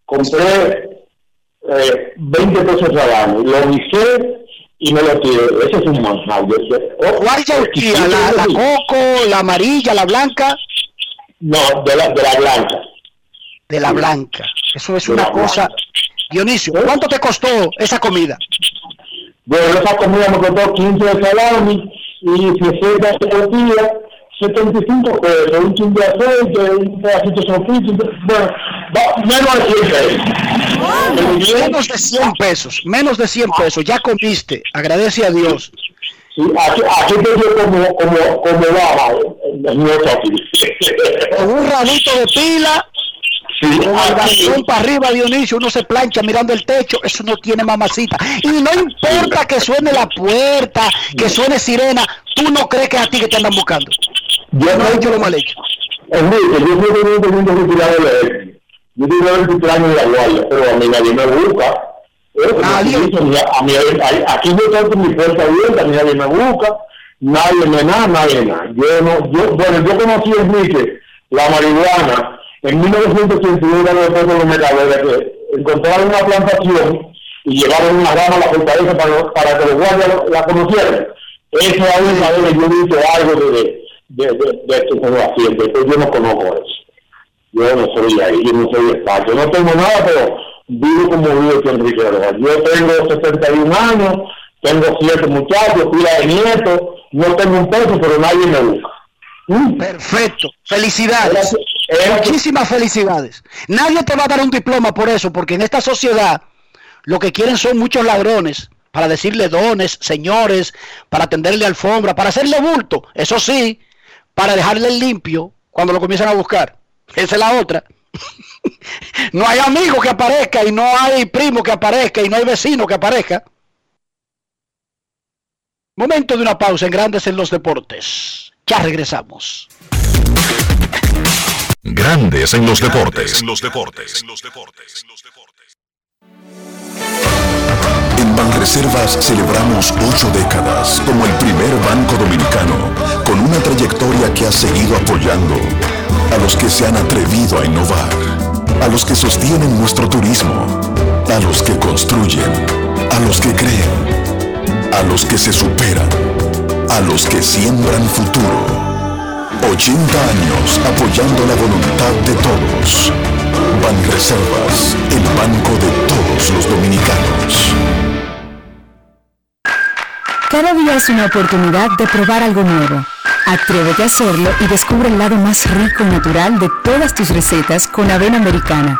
Compré eh, 20 pesos al año, lo guisé y me lo tiré. Ese es un manjar. Oh, ¿Cuál yautía? ¿La, la coco, la amarilla, la blanca? No, de la, de la blanca. De la blanca. Eso es De una la cosa. Dionisio, ¿cuánto te costó esa comida? Bueno, esa comida me costó 15 de salami y 60 de tortilla, 75 pesos, un chin de aceite, un pedacito de sofrito, bueno, va, menos de 100 pesos. Menos de 100 pesos, menos de 100 pesos, ya comiste, agradece a Dios. Sí, aquí, aquí tengo como, como, como baja en mi Con un rabito de pila, balcón para arriba, Dionisio, uno se plancha mirando el techo, eso no tiene mamacita. Y no importa que suene la puerta, que suene sirena, tú no crees que es a ti que te andan buscando. Yo no he hecho lo mal hecho. Enrique, yo soy un teniente retirado de él. Yo tengo 23 años de la guardia, pero a mí nadie me busca. Nadie. A mí, aquí yo tengo con mi puerta abierta, a mí nadie me busca, nadie me nada, nadie nada. Yo no, yo, bueno, yo conocí a Enrique, la marihuana, en 1981 en el pueblo de los mercaderes, que encontraron una plantación y llevaron una rama a la fortaleza para, para que los guardias la conocieran. Esa es una vez que yo he visto algo de, de, de, de esto como así, después yo no conozco eso. Yo no soy ahí, yo no soy experto. No tengo nada, pero vivo como vivo aquí Enrique. Yo tengo 61 años, tengo siete muchachos, pila de nietos, no tengo un peso, pero nadie me busca. Perfecto, felicidades. Muchísimas felicidades. Nadie te va a dar un diploma por eso, porque en esta sociedad lo que quieren son muchos ladrones para decirle dones, señores, para tenderle alfombra, para hacerle bulto. Eso sí, para dejarle limpio cuando lo comienzan a buscar. Esa es la otra. no hay amigo que aparezca y no hay primo que aparezca y no hay vecino que aparezca. Momento de una pausa en Grandes en los Deportes. Ya regresamos. Grandes en los deportes. En los deportes. En Banreservas celebramos ocho décadas como el primer banco dominicano con una trayectoria que ha seguido apoyando a los que se han atrevido a innovar, a los que sostienen nuestro turismo, a los que construyen, a los que creen, a los que se superan, a los que siembran futuro. 80 años apoyando la voluntad de todos. Banreservas, el banco de todos los dominicanos. Cada día es una oportunidad de probar algo nuevo. Atrévete a hacerlo y descubre el lado más rico y natural de todas tus recetas con avena americana.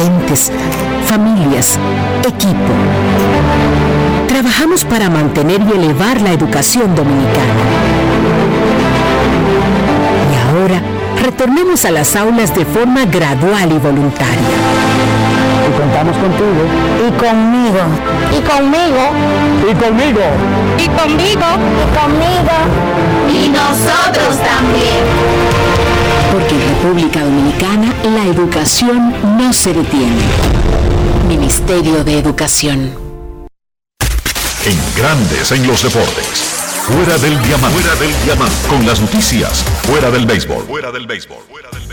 Docentes, familias, equipo. Trabajamos para mantener y elevar la educación dominicana. Y ahora, retornemos a las aulas de forma gradual y voluntaria. Y contamos contigo. Y conmigo. Y conmigo. Y conmigo. Y conmigo. Y conmigo. Y nosotros también. Porque en República Dominicana la educación no se detiene. Ministerio de Educación. En grandes en los deportes. Fuera del diamante. Fuera del diamante. Con las noticias. Fuera del béisbol. Fuera del béisbol.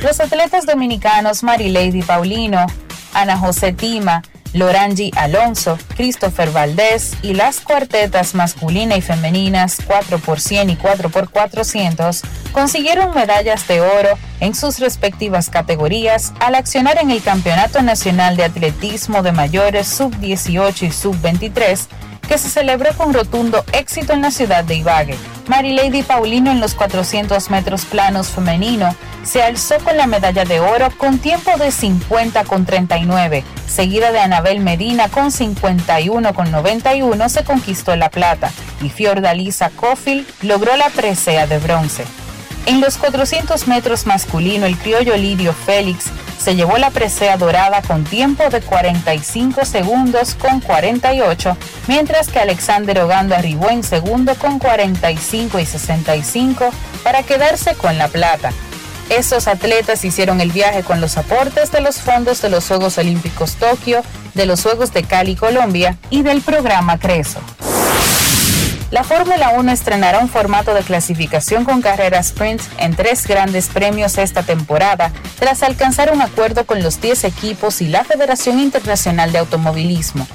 Los atletas dominicanos Marilady Paulino, Ana José Tima, Lorangi Alonso, Christopher Valdés y las cuartetas masculina y femeninas 4x100 y 4x400 consiguieron medallas de oro en sus respectivas categorías al accionar en el Campeonato Nacional de Atletismo de Mayores Sub-18 y Sub-23 que se celebró con rotundo éxito en la ciudad de Ibagué. Marilady Paulino en los 400 metros planos femenino se alzó con la medalla de oro con tiempo de 50 con 39, seguida de Anabel Medina con 51 con 91 se conquistó la plata y Fiordalisa Cofield logró la presea de bronce. En los 400 metros masculino, el criollo Lidio Félix se llevó la presea dorada con tiempo de 45 segundos con 48, mientras que Alexander Ogando arribó en segundo con 45 y 65 para quedarse con la plata. Estos atletas hicieron el viaje con los aportes de los fondos de los Juegos Olímpicos Tokio, de los Juegos de Cali, Colombia y del programa Creso. La Fórmula 1 estrenará un formato de clasificación con carreras sprint en tres grandes premios esta temporada, tras alcanzar un acuerdo con los 10 equipos y la Federación Internacional de Automovilismo.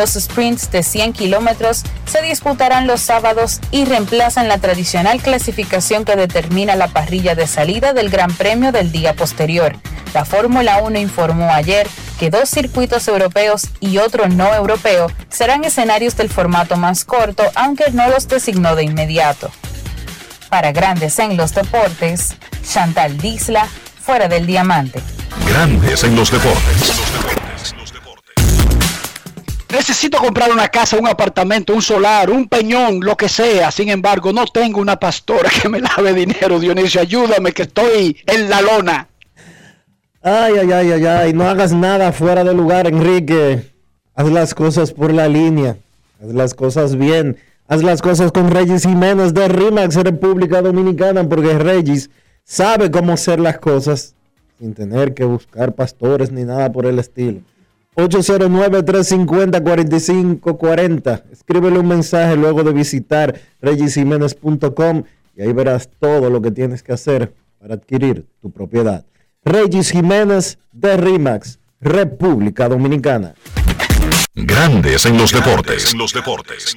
Los sprints de 100 kilómetros se disputarán los sábados y reemplazan la tradicional clasificación que determina la parrilla de salida del Gran Premio del día posterior. La Fórmula 1 informó ayer que dos circuitos europeos y otro no europeo serán escenarios del formato más corto, aunque no los designó de inmediato. Para Grandes en los Deportes, Chantal Disla, fuera del diamante. Grandes en los deportes. Necesito comprar una casa, un apartamento, un solar, un peñón, lo que sea. Sin embargo, no tengo una pastora que me lave dinero. Dionisio, ayúdame que estoy en la lona. Ay, ay, ay, ay, ay. No hagas nada fuera de lugar, Enrique. Haz las cosas por la línea. Haz las cosas bien. Haz las cosas con Regis Jiménez de RIMAX República Dominicana, porque Regis sabe cómo hacer las cosas sin tener que buscar pastores ni nada por el estilo. 809-350-4540. Escríbele un mensaje luego de visitar regisjiménez.com y ahí verás todo lo que tienes que hacer para adquirir tu propiedad. Regis Jiménez de RIMAX, República Dominicana. Grandes en los deportes. En los deportes.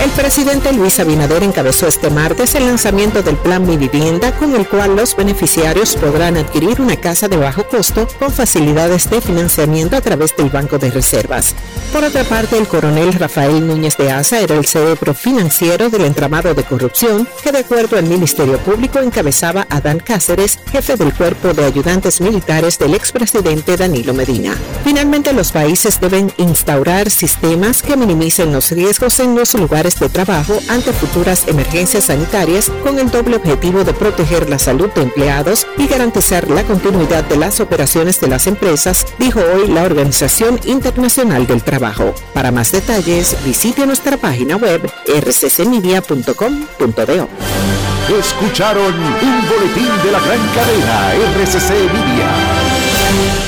El presidente Luis Abinader encabezó este martes el lanzamiento del Plan Mi Vivienda, con el cual los beneficiarios podrán adquirir una casa de bajo costo con facilidades de financiamiento a través del Banco de Reservas. Por otra parte, el coronel Rafael Núñez de Asa era el cerebro financiero del entramado de corrupción que, de acuerdo al Ministerio Público, encabezaba a Dan Cáceres, jefe del cuerpo de ayudantes militares del expresidente Danilo Medina. Finalmente, los países deben instaurar sistemas que minimicen los riesgos en los lugares de trabajo ante futuras emergencias sanitarias con el doble objetivo de proteger la salud de empleados y garantizar la continuidad de las operaciones de las empresas, dijo hoy la Organización Internacional del Trabajo. Para más detalles, visite nuestra página web rccmedia.com.do. Escucharon un boletín de la gran cadena RCC Media.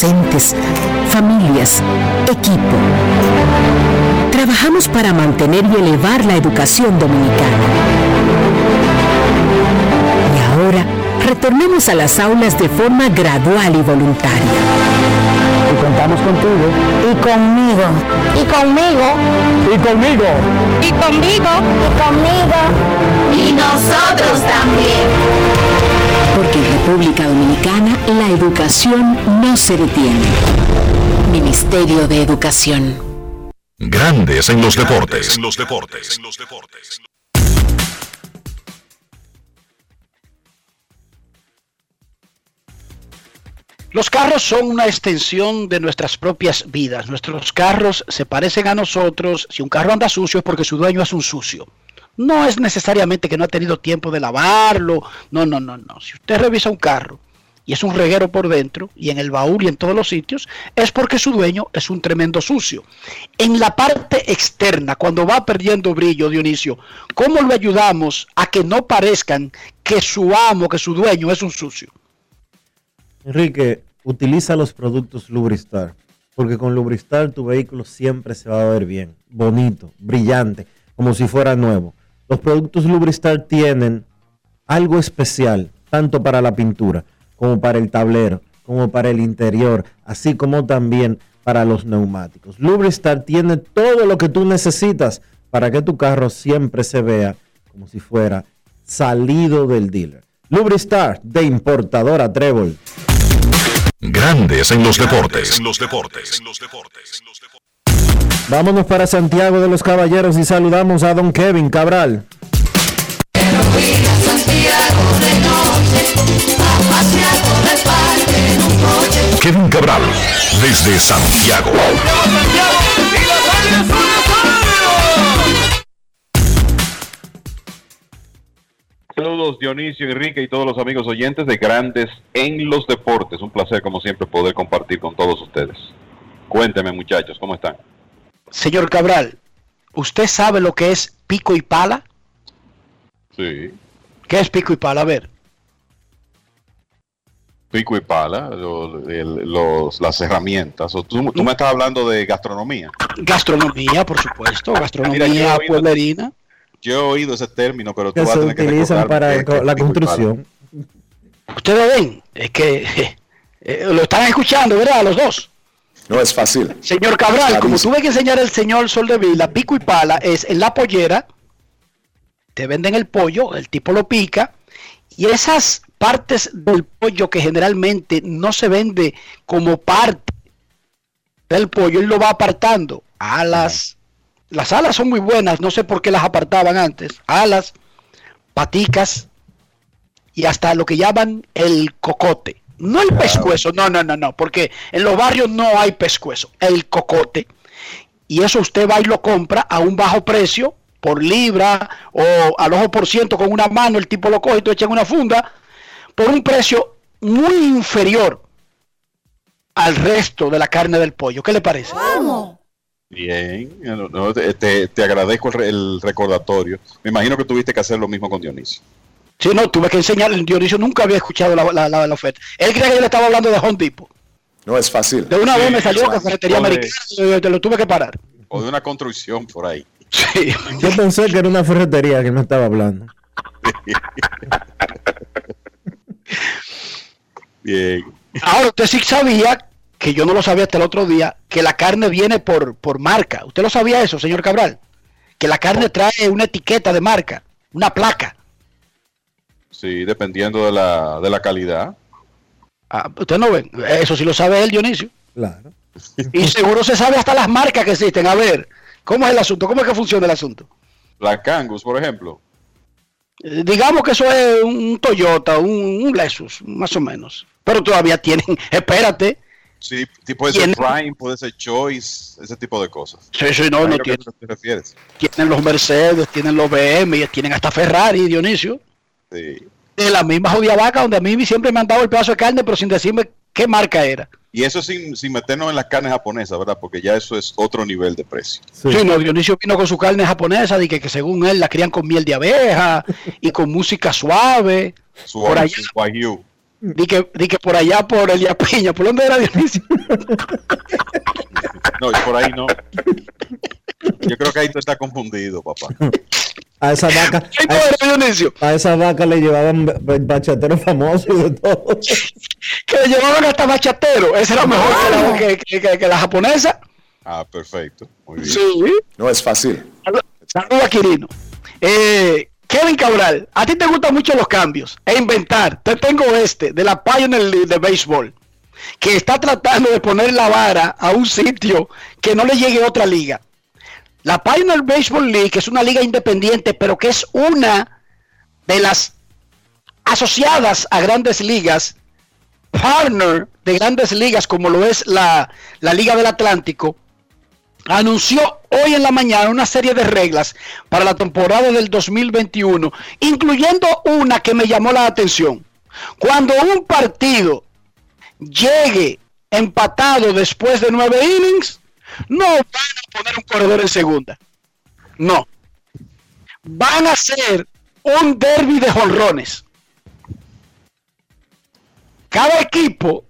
Docentes, familias, equipo. Trabajamos para mantener y elevar la educación dominicana. Y ahora retornemos a las aulas de forma gradual y voluntaria. Y contamos contigo. Y conmigo. Y conmigo. Y conmigo. Y conmigo. Y conmigo. Y nosotros también. Porque en República Dominicana la educación no se detiene. Ministerio de Educación. Grandes en los deportes. En los deportes. Los carros son una extensión de nuestras propias vidas. Nuestros carros se parecen a nosotros. Si un carro anda sucio es porque su dueño es un sucio. No es necesariamente que no ha tenido tiempo de lavarlo. No, no, no, no. Si usted revisa un carro y es un reguero por dentro y en el baúl y en todos los sitios, es porque su dueño es un tremendo sucio. En la parte externa, cuando va perdiendo brillo, Dionisio, ¿cómo lo ayudamos a que no parezcan que su amo, que su dueño es un sucio? Enrique, utiliza los productos Lubristar, porque con Lubristar tu vehículo siempre se va a ver bien, bonito, brillante, como si fuera nuevo. Los productos Lubristar tienen algo especial, tanto para la pintura, como para el tablero, como para el interior, así como también para los neumáticos. Lubristar tiene todo lo que tú necesitas para que tu carro siempre se vea como si fuera salido del dealer. Lubristar de importadora Trébol. Grandes en los deportes. los deportes. Vámonos para Santiago de los Caballeros y saludamos a don Kevin Cabral. Kevin Cabral, desde Santiago. Saludos Dionisio, Enrique y todos los amigos oyentes de Grandes en los Deportes. Un placer como siempre poder compartir con todos ustedes. Cuénteme muchachos, ¿cómo están? Señor Cabral, ¿usted sabe lo que es pico y pala? Sí. ¿Qué es pico y pala? A ver. Pico y pala, lo- el- los, las herramientas. O tú, tú me estás hablando de gastronomía. Gastronomía, por supuesto, Mira, gastronomía yo he oído- pueblerina. Yo he oído ese término, pero tú Que vas se a tener que utilizan para el qué la construcción. Ustedes ven, es que eh, lo están escuchando, ¿verdad? Los dos. No es fácil. Señor Cabral, como tuve que enseñar el señor Soldevila, pico y pala es en la pollera, te venden el pollo, el tipo lo pica, y esas partes del pollo que generalmente no se vende como parte del pollo, él lo va apartando, alas, las alas son muy buenas, no sé por qué las apartaban antes. Alas, paticas y hasta lo que llaman el cocote. No el pescuezo, no, no, no, no, porque en los barrios no hay pescuezo, el cocote. Y eso usted va y lo compra a un bajo precio, por libra o al ojo por ciento con una mano, el tipo lo coge y tú echa en una funda, por un precio muy inferior al resto de la carne del pollo. ¿Qué le parece? Bien, no, no, te, te- te agradezco el recordatorio. Me imagino que tuviste que hacer lo mismo con Dionisio. Sí, no, tuve que enseñarle. Dionisio nunca había escuchado la, la- la- la oferta. Él creía que yo le estaba hablando de Home Depot. No es fácil. De una Sí, vez me salió que exacto. ferretería americana, eh, te lo tuve que parar. O de una construcción por ahí. Sí. Yo pensé que era una ferretería que me estaba hablando. Bien. Ahora, usted sí sabía, que yo no lo sabía hasta el otro día, que la carne viene por, por marca. ¿Usted lo sabía eso, señor Cabral? Que la carne trae una etiqueta de marca, una placa. Sí, dependiendo de la, de la calidad. Ah, ¿Usted no ve? Eso sí lo sabe él, Dionisio. Claro. Y seguro se sabe hasta las marcas que existen. A ver, ¿cómo es el asunto? ¿Cómo es que funciona el asunto? La Cangus, por ejemplo. Eh, Digamos que eso es un Toyota, un, un Lexus, más o menos. Pero todavía tienen, espérate. Sí, puede ser Prime, puede ser Choice, ese tipo de cosas. Sí, sí, no, no lo que tiene. te refieres. Tienen los Mercedes, tienen los BM, y tienen hasta Ferrari, Dionisio. Sí. De la misma jodida vaca donde a mí siempre me han dado el pedazo de carne, pero sin decirme qué marca era. Y eso sin, sin meternos en las carnes japonesas, ¿verdad? Porque ya eso es otro nivel de precio. Sí. no, Dionisio vino con su carne japonesa, de que, que según él la crían con miel de abeja y con música suave. Su, por allá, su di que, di que por allá por el Piña, ¿por dónde era Dionisio? No, y por ahí no. Yo creo que ahí tú estás confundido, papá. A esa vaca. A, a esa vaca le llevaban ba- ba- bachateros famosos y de todo. que le llevaban hasta bachatero. Esa era mejor que la, que, que- que- que la japonesa. Ah, perfecto. Muy bien. Sí. No es fácil. Saludos, Quirino. Eh, Kevin Cabral, a ti te gustan mucho los cambios e inventar. Te tengo este de la Pioneer League de béisbol, que está tratando de poner la vara a un sitio que no le llegue otra liga. La Pioneer Baseball League que es una liga independiente, pero que es una de las asociadas a grandes ligas, partner de grandes ligas, como lo es la, la Liga del Atlántico, anunció hoy en la mañana una serie de reglas para la temporada del 2021, incluyendo una que me llamó la atención. Cuando un partido llegue empatado después de nueve innings, no van a poner un corredor en segunda. No. Van a hacer un derby de jonrones. Cada equipo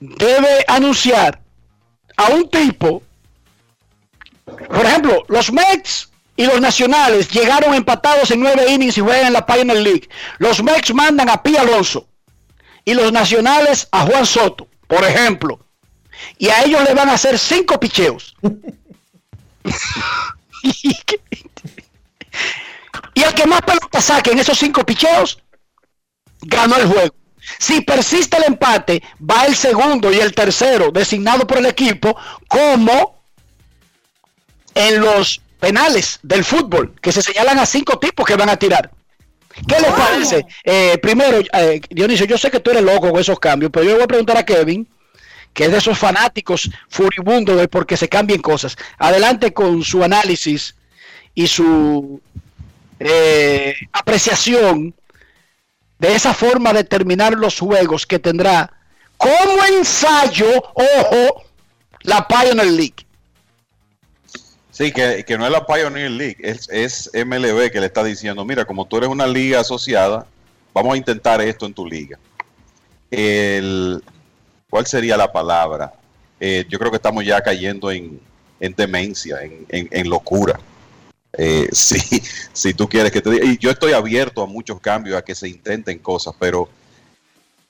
debe anunciar a un tipo por ejemplo, los Mets y los Nacionales llegaron empatados en nueve innings y juegan en la Pioneer League. Los Mets mandan a Pi Alonso y los Nacionales a Juan Soto, por ejemplo. Y a ellos le van a hacer cinco picheos. y el que más pelota saque en esos cinco picheos, ganó el juego. Si persiste el empate, va el segundo y el tercero designado por el equipo como en los penales del fútbol, que se señalan a cinco tipos que van a tirar. ¿Qué les parece? Eh, primero, eh, Dionisio, yo sé que tú eres loco con esos cambios, pero yo le voy a preguntar a Kevin, que es de esos fanáticos furibundos de porque se cambien cosas. Adelante con su análisis y su eh, apreciación de esa forma de terminar los juegos que tendrá como ensayo, ojo, la Pioneer League. Sí, que, que no es la Pioneer League, es, es MLB que le está diciendo, mira, como tú eres una liga asociada, vamos a intentar esto en tu liga. El, ¿Cuál sería la palabra? Eh, yo creo que estamos ya cayendo en, en demencia, en, en- locura. Eh, sí, si tú quieres que te diga, y yo estoy abierto a muchos cambios, a que se intenten cosas, pero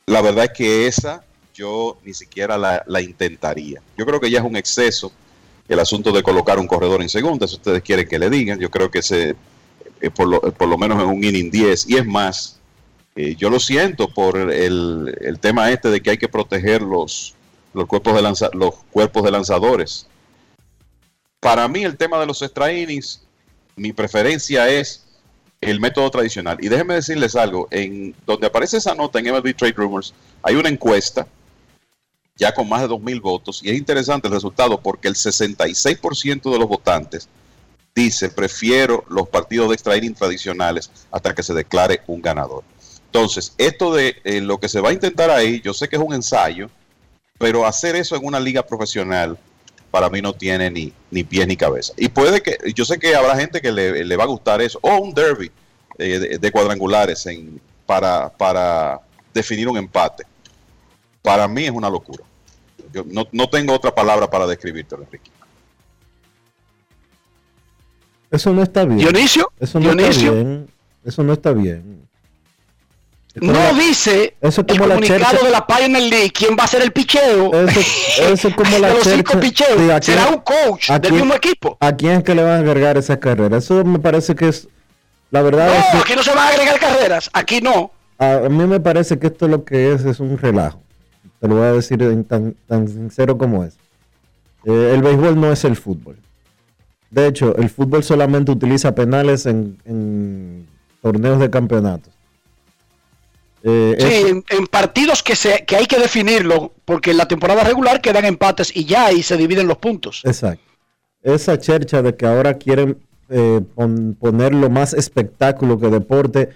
la verdad es que esa yo ni siquiera la, la intentaría. Yo creo que ya es un exceso el asunto de colocar un corredor en segunda, si ustedes quieren que le digan, yo creo que se, eh, por, lo, por lo menos en un inning 10, y es más, eh, yo lo siento por el, tema este de que hay que proteger los, los, cuerpos, de lanza- los cuerpos de lanzadores. para mí el tema de los extra innings, mi preferencia es el método tradicional. Y déjenme decirles algo, en donde aparece esa nota en MLB Trade Rumors, hay una encuesta ya con más de 2.000 votos y es interesante el resultado porque el 66% de los votantes dice prefiero los partidos de extra tradicionales hasta que se declare un ganador. Entonces, esto de eh, lo que se va a intentar ahí, yo sé que es un ensayo, pero hacer eso en una liga profesional para mí no tiene ni, ni pies ni cabeza. Y puede que, yo sé que habrá gente que le, le va a gustar eso, o un derby eh, de, de cuadrangulares en, para, para definir un empate. Para mí es una locura. Yo no, no tengo otra palabra para describírtelo, Enrique. Eso no está bien. Dionisio, Eso no Dionisio. está bien. Eso no está bien. No dice Eso es el como la comunicado chercha- de la Pioneer League quién va a ser el picheo. Eso, eso es como la de los cinco picheos. Sí, ¿a Será un coach del quién- mismo equipo. ¿A quién es que le van a agregar esa carrera? Eso me parece que es. La verdad es que aquí no se van a agregar carreras. Aquí no. a, a mí me parece que esto lo que es es un relajo. Te lo voy a decir en tan, tan sincero como es. Eh, el béisbol no es el fútbol. De hecho, el fútbol solamente utiliza penales en, en torneos de campeonatos. Eh, Sí, es- en, en partidos que, se, que hay que definirlo, porque en la temporada regular quedan empates y ya ahí se dividen los puntos. Exacto. Esa chercha de que ahora quieren eh, pon- ponerlo más espectáculo que deporte,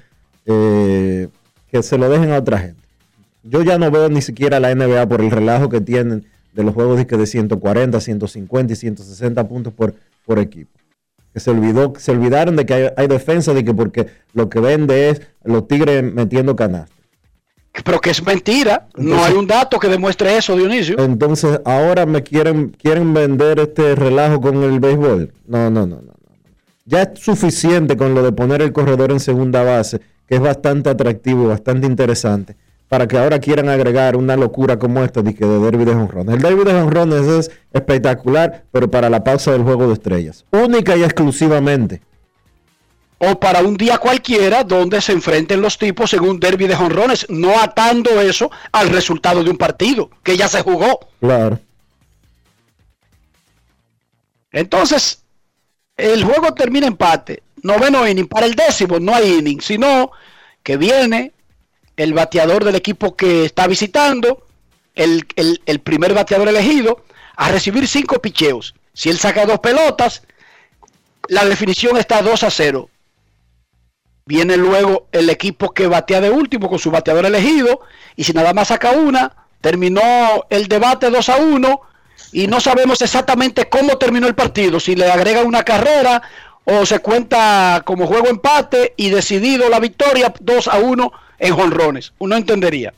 eh, que se lo dejen a otra gente. Yo ya no veo ni siquiera la NBA por el relajo que tienen de los juegos de, que de 140, 150 y 160 puntos por, por equipo. Que se olvidó, se olvidaron de que hay, hay defensa, de que porque lo que vende es los tigres metiendo canastas. Pero que es mentira. no hay un dato que demuestre eso, Dionisio. Entonces, ahora me quieren, quieren vender este relajo con el béisbol. No, no, no, no. no. Ya es suficiente con lo de poner el corredor en segunda base, que es bastante atractivo, bastante interesante, para que ahora quieran agregar una locura como esta de, que de derby de jonrones. El derby de jonrones es espectacular, pero para la pausa del juego de estrellas. Única y exclusivamente. O para un día cualquiera donde se enfrenten los tipos en un derby de jonrones, no atando eso al resultado de un partido que ya se jugó. Claro. Entonces, el juego termina empate. Noveno inning. Para el décimo no hay inning, sino que viene el bateador del equipo que está visitando, el, el- el primer bateador elegido, a recibir cinco picheos. Si él saca dos pelotas, la definición está 2 a 0. Viene luego el equipo que batea de último con su bateador elegido. Y si nada más saca una, terminó el debate 2 a 1. Y no sabemos exactamente cómo terminó el partido. Si le agrega una carrera o se cuenta como juego empate y decidido la victoria 2 a 1 en jonrones. Uno entendería.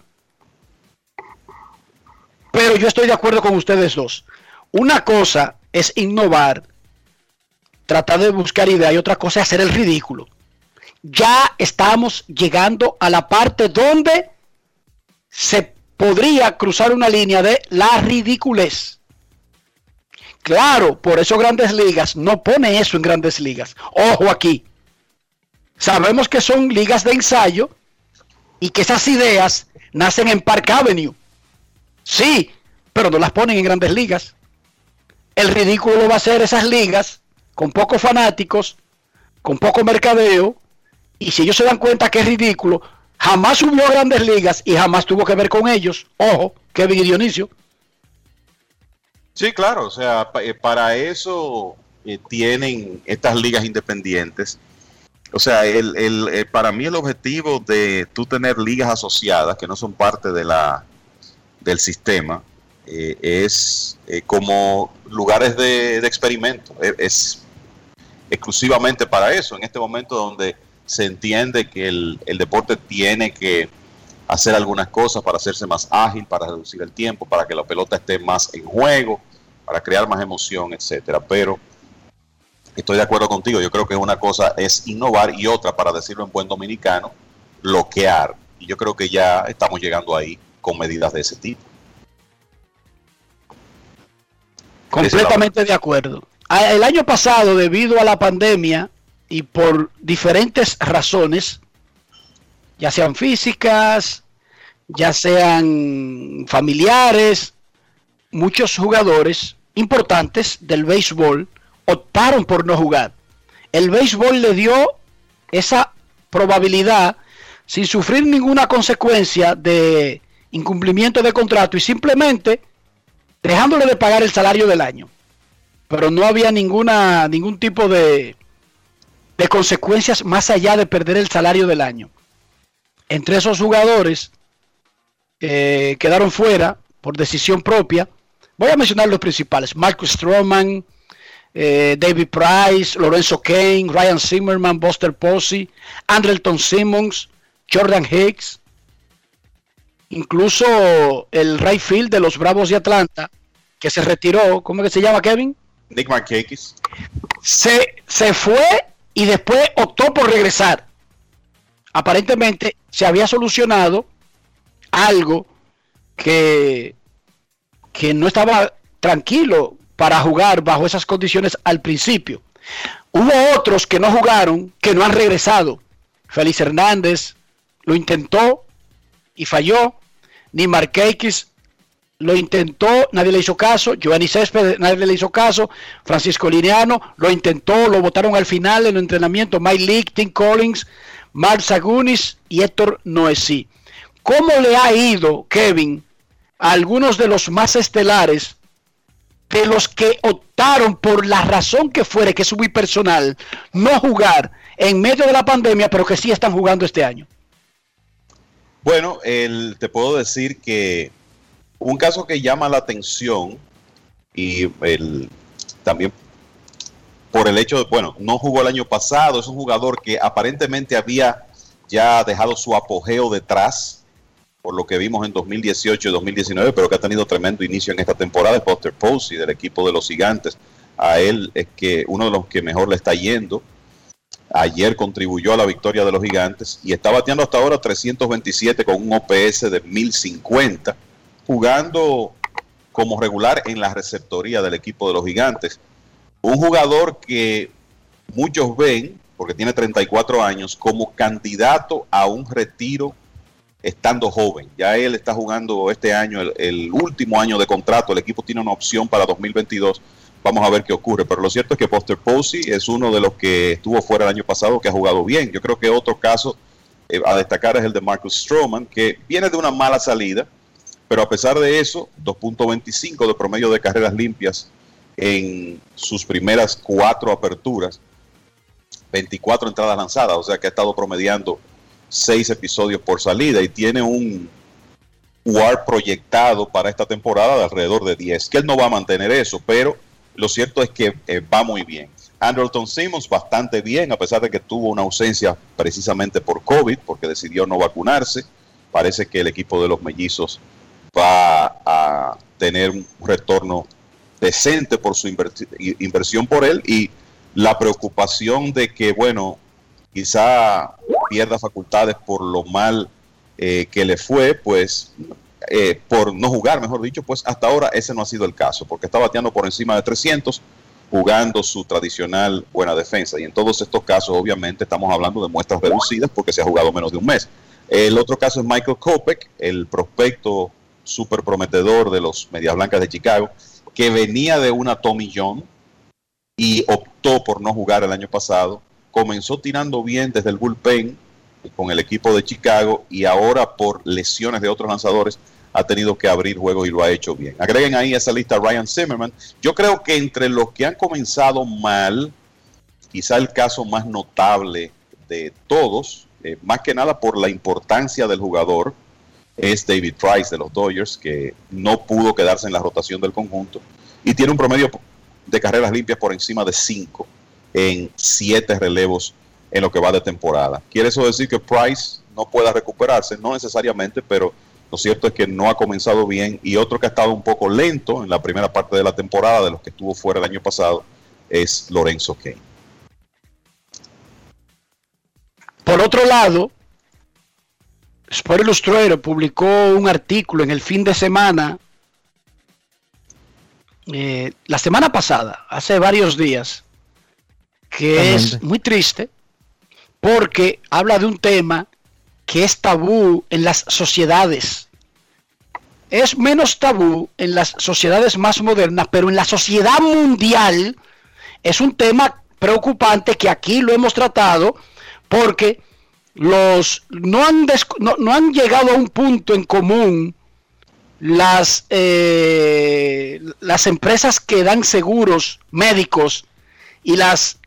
Pero yo estoy de acuerdo con ustedes dos. Una cosa es innovar, tratar de buscar ideas y otra cosa es hacer el ridículo. Ya estamos llegando a la parte donde se podría cruzar una línea de la ridiculez. Claro, por eso Grandes Ligas no pone eso en Grandes Ligas. Ojo aquí. Sabemos que son ligas de ensayo y que esas ideas nacen en Park Avenue. Sí, pero no las ponen en Grandes Ligas. El ridículo lo va a hacer esas ligas con pocos fanáticos, con poco mercadeo, y si ellos se dan cuenta que es ridículo, jamás subió a Grandes Ligas y jamás tuvo que ver con ellos. Ojo, Kevin y Dionisio. Sí, claro, o sea, eh, para eso eh, tienen estas ligas independientes. O sea, el, el, eh, para mí el objetivo de tú tener ligas asociadas que no son parte de la, del sistema es como lugares de, experimento. Eh, es exclusivamente para eso, en este momento donde se entiende que el, el deporte tiene que hacer algunas cosas para hacerse más ágil, para reducir el tiempo, para que la pelota esté más en juego, para crear más emoción, etcétera. Pero estoy de acuerdo contigo, yo creo que una cosa es innovar y otra, para decirlo en buen dominicano, bloquear. Y yo creo que ya estamos llegando ahí con medidas de ese tipo. Completamente de acuerdo. A- El año pasado, debido a la pandemia y por diferentes razones, ya sean físicas, ya sean familiares, muchos jugadores importantes del béisbol optaron por no jugar. El béisbol le dio esa probabilidad sin sufrir ninguna consecuencia de incumplimiento de contrato y simplemente dejándole de pagar el salario del año. Pero no había ninguna ningún tipo de de consecuencias más allá de perder el salario del año. Entre esos jugadores eh, quedaron fuera por decisión propia. Voy a mencionar los principales: Marcus Stroman, eh, David Price, Lorenzo Kane, Ryan Zimmerman, Buster Posey, Andrelton Simmons, Jordan Hicks, incluso el right field de los Bravos de Atlanta, que se retiró, ¿cómo es que se llama Kevin? Nick Markakis. Se, se fue y después optó por regresar. Aparentemente se había solucionado algo que, que no estaba tranquilo para jugar bajo esas condiciones al principio. Hubo otros que no jugaron, que no han regresado. Félix Hernández lo intentó y falló. Ni Marquez lo intentó, nadie le hizo caso. Giovanni Céspedes, nadie le hizo caso. Francisco Lineano lo intentó, lo votaron al final en el entrenamiento. Mike Leake, Tim Collins, Mark Sagunis y Héctor Noesí. ¿Cómo le ha ido, Kevin, a algunos de los más estelares, de los que optaron por la razón que fuere, que es muy personal, no jugar en medio de la pandemia, pero que sí están jugando este año? Bueno, te puedo decir que un caso que llama la atención y el, también por el hecho de, bueno, no jugó el año pasado, es un jugador que aparentemente había ya dejado su apogeo detrás, por lo que vimos en 2018 y 2019, pero que ha tenido tremendo inicio en esta temporada, es Buster Posey del equipo de los gigantes. A él es que uno de los que mejor le está yendo. Ayer contribuyó a la victoria de los gigantes y está bateando hasta ahora 327 con un OPS de 1050 jugando como regular en la receptoría del equipo de los gigantes. Un jugador que muchos ven, porque tiene 34 años, como candidato a un retiro estando joven. Ya él está jugando este año, el, último año de contrato, el equipo tiene una opción para 2022. Vamos a ver qué ocurre, pero lo cierto es que Poster Posey es uno de los que estuvo fuera el año pasado, que ha jugado bien. Yo creo que otro caso eh, a destacar es el de Marcus Stroman, que viene de una mala salida, pero a pesar de eso, 2.25 de promedio de carreras limpias en sus primeras cuatro aperturas, 24 entradas lanzadas, o sea que ha estado promediando seis episodios por salida y tiene un WAR proyectado para esta temporada de alrededor de 10, que él no va a mantener eso, pero lo cierto es que eh, va muy bien. Andrelton Simmons bastante bien, a pesar de que tuvo una ausencia precisamente por COVID, porque decidió no vacunarse. Parece que el equipo de los mellizos va a tener un retorno decente por su inversión por él y la preocupación de que, bueno, quizá pierda facultades por lo mal eh, que le fue, pues eh, por no jugar, mejor dicho, pues hasta ahora ese no ha sido el caso, porque está bateando por encima de 300, jugando su tradicional buena defensa. Y en todos estos casos, obviamente, estamos hablando de muestras reducidas porque se ha jugado menos de un mes. El otro caso es Michael Kopek, el prospecto súper prometedor de los Medias Blancas de Chicago, que venía de una Tommy John y optó por no jugar el año pasado. Comenzó tirando bien desde el bullpen con el equipo de Chicago y ahora por lesiones de otros lanzadores ha tenido que abrir juego y lo ha hecho bien. Agreguen ahí a esa lista Ryan Zimmerman. Yo creo que entre los que han comenzado mal, quizá el caso más notable de todos, eh, más que nada por la importancia del jugador, es David Price de los Dodgers, que no pudo quedarse en la rotación del conjunto y tiene un promedio de carreras limpias por encima de 5 en 7 relevos en lo que va de temporada. ¿Quiere eso decir que Price no pueda recuperarse? No necesariamente, pero lo cierto es que no ha comenzado bien y otro que ha estado un poco lento en la primera parte de la temporada de los que estuvo fuera el año pasado es Lorenzo Kane. Por otro lado, Sport Illustrated publicó un artículo en el fin de semana, eh, la semana pasada, hace varios días, que es muy triste porque habla de un tema que es tabú en las sociedades. Es menos tabú en las sociedades más modernas, pero en la sociedad mundial es un tema preocupante que aquí lo hemos tratado porque los no han, des- no, no han llegado a un punto en común las, eh, las empresas que dan seguros médicos y las,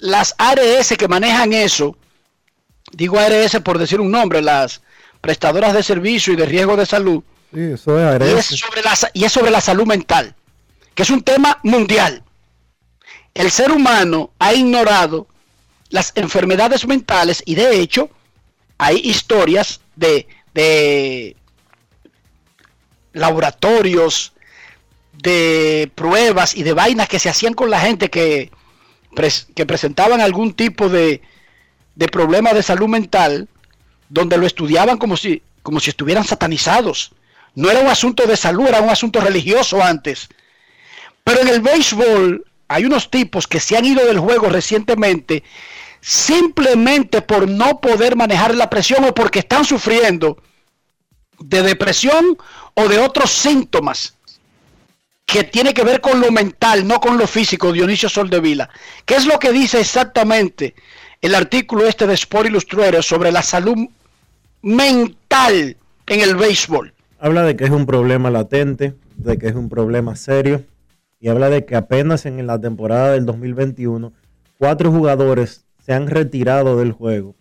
las ARS que manejan eso, digo ARS por decir un nombre, las prestadoras de servicio y de riesgo de salud, Sí, eso es y ARS. es, sobre la, y es sobre la salud mental, que es un tema mundial. El ser humano ha ignorado las enfermedades mentales y de hecho hay historias de, de laboratorios, de pruebas y de vainas que se hacían con la gente que, que presentaban algún tipo de, de problema de salud mental, donde lo estudiaban como si, como si estuvieran satanizados. No era un asunto de salud, era un asunto religioso antes. Pero en el béisbol hay unos tipos que se han ido del juego recientemente simplemente por no poder manejar la presión o porque están sufriendo de depresión o de otros síntomas que tiene que ver con lo mental, no con lo físico, Dionisio Soldevila. ¿Qué es lo que dice exactamente el artículo este de Sport Illustrated sobre la salud mental en el béisbol? Habla de que es un problema latente, de que es un problema serio y habla de que apenas en la temporada del 2021 cuatro jugadores se han retirado del juego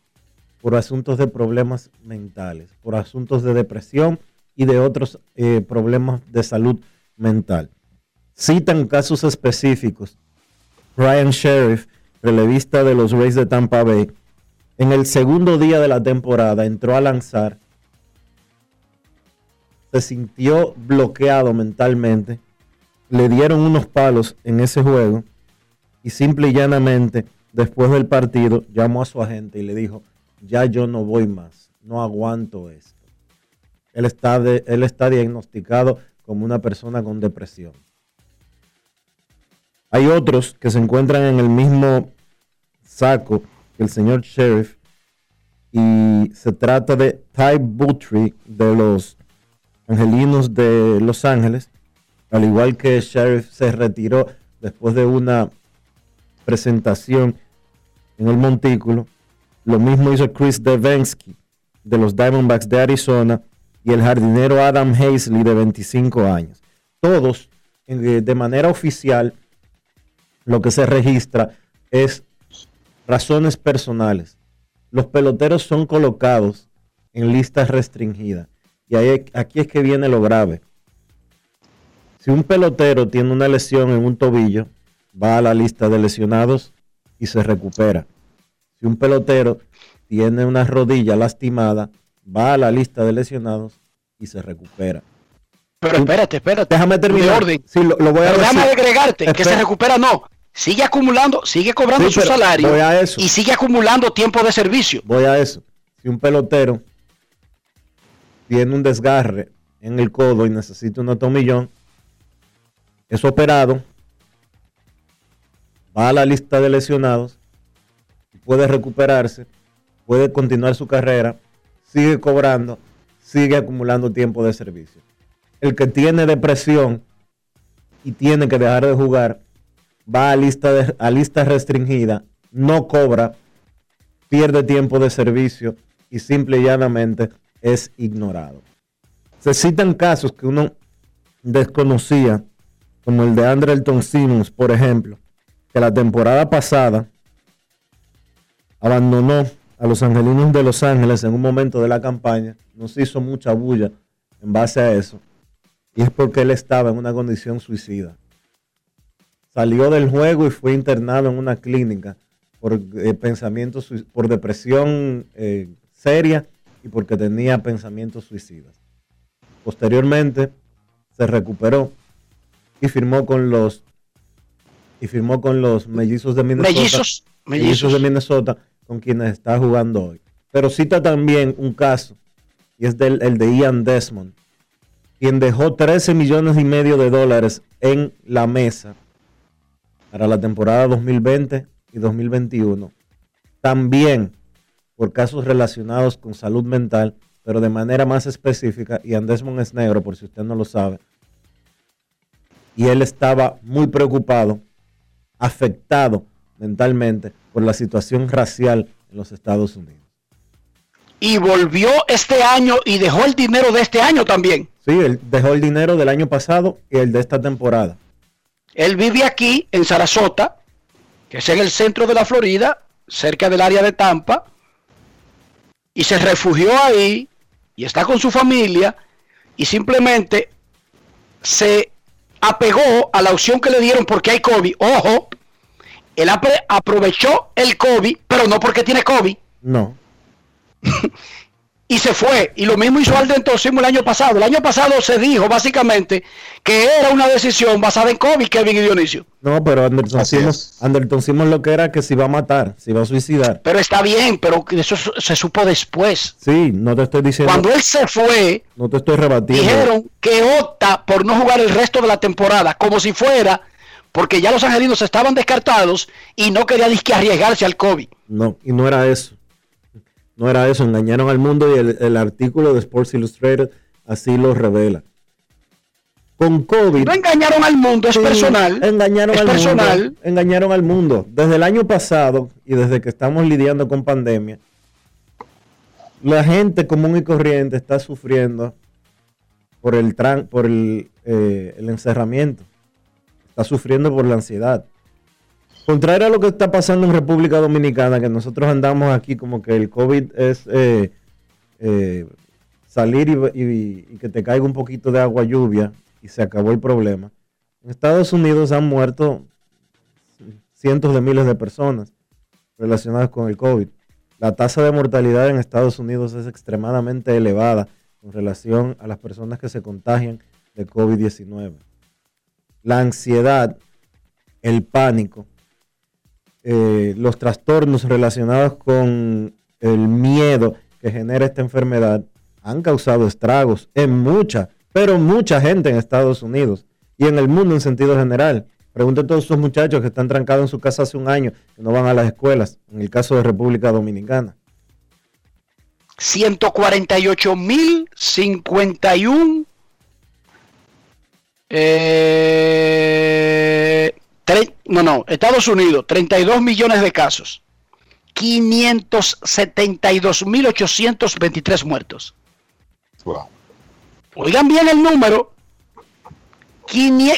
por asuntos de problemas mentales, por asuntos de depresión y de otros eh, problemas de salud mental. Citan casos específicos. Ryan Sheriff, relevista de los Rays de Tampa Bay, en el segundo día de la temporada entró a lanzar se sintió bloqueado mentalmente, le dieron unos palos en ese juego y simple y llanamente después del partido llamó a su agente y le dijo, ya yo no voy más, no aguanto esto. Él está, él está diagnosticado como una persona con depresión. Hay otros que se encuentran en el mismo saco que el señor Sheriff y se trata de Ty Buttrey de los Angelinos de Los Ángeles, al igual que Sheriff se retiró después de una presentación en el Montículo. Lo mismo hizo Chris Devensky de los Diamondbacks de Arizona y el jardinero Adam Hazley de 25 años. Todos eh, de manera oficial lo que se registra es razones personales. Los peloteros son colocados en listas restringidas. Y aquí es que viene lo grave. Si un pelotero tiene una lesión en un tobillo, va a la lista de lesionados y se recupera. Si un pelotero tiene una rodilla lastimada, va a la lista de lesionados y se recupera. Pero espérate, espérate. Déjame terminar. De orden. Sí, lo, lo voy a Pero déjame agregarte que se recupera, no. Sigue acumulando, sigue cobrando Sí, su salario voy a eso. y sigue acumulando tiempo de servicio. Voy a eso. Si un pelotero tiene un desgarre en el codo y necesita un tomillón, es operado, va a la lista de lesionados, puede recuperarse, puede continuar su carrera, sigue cobrando, sigue acumulando tiempo de servicio. El que tiene depresión y tiene que dejar de jugar, va a lista, de- a lista restringida, no cobra, pierde tiempo de servicio y simple y llanamente es ignorado. Se citan casos que uno desconocía, como el de Andrelton Simmons, por ejemplo, que la temporada pasada abandonó a los angelinos de Los Ángeles en un momento de la campaña, no se hizo mucha bulla en base a eso, y es porque él estaba en una condición suicida. Salió del juego y fue internado en una clínica por eh, pensamientos, por depresión eh, seria y porque tenía pensamientos suicidas. Posteriormente se recuperó y firmó con los y firmó con los mellizos de Minnesota. Mellizos, mellizos. de Minnesota con quienes está jugando hoy. Pero cita también un caso y es del, el de Ian Desmond, quien dejó 13 millones y medio de dólares en la mesa para la temporada 2020 y 2021. También por casos relacionados con salud mental, pero de manera más específica. Ian Desmond es negro, por si usted no lo sabe. Y él estaba muy preocupado afectado mentalmente por la situación racial en los Estados Unidos. Y volvió este año y dejó el dinero de este año también. Sí, él dejó el dinero del año pasado y el de esta temporada. Él vive aquí en Sarasota, que es en el centro de la Florida, cerca del área de Tampa, y se refugió ahí y está con su familia y simplemente se apegó a la opción que le dieron porque hay COVID. Ojo, él aprovechó el COVID, pero no porque tiene COVID. No. y se fue. Y lo mismo hizo Alden Simo el año pasado. El año pasado se dijo básicamente que era una decisión basada en COVID, Kevin y Dionisio. No, pero Anderson Simons, Anderson lo que era que se iba a matar, se iba a suicidar. Pero está bien, pero eso se supo después. Sí, no te estoy diciendo. Cuando él se fue, No te estoy rebatiendo. dijeron que opta por no jugar el resto de la temporada, como si fuera porque ya los angelinos estaban descartados y no quería disque arriesgarse al COVID. No, y no era eso. No era eso, engañaron al mundo y el, el artículo de Sports Illustrated así lo revela. Con COVID. No engañaron al mundo, es Sí, personal. Engañaron es al personal. mundo. Engañaron al mundo. Desde el año pasado y desde que estamos lidiando con pandemia, la gente común y corriente está sufriendo por el, tran- por el, eh, el encerramiento. Está sufriendo por la ansiedad. Contrario a lo que está pasando en República Dominicana, que nosotros andamos aquí como que el COVID es eh, eh, salir y, y- y que te caiga un poquito de agua lluvia y se acabó el problema. En Estados Unidos han muerto cientos de miles de personas relacionadas con el COVID. La tasa de mortalidad en Estados Unidos es extremadamente elevada con relación a las personas que se contagian de COVID-19. La ansiedad, el pánico, eh, los trastornos relacionados con el miedo que genera esta enfermedad han causado estragos en mucha, pero mucha gente en Estados Unidos y en el mundo en sentido general. Pregunte a todos esos muchachos que están trancados en su casa hace un año, que no van a las escuelas, en el caso de República Dominicana. 148.051 eh, no, no, Estados Unidos, 32 millones de casos. 572.823 muertos. Oigan bien el número.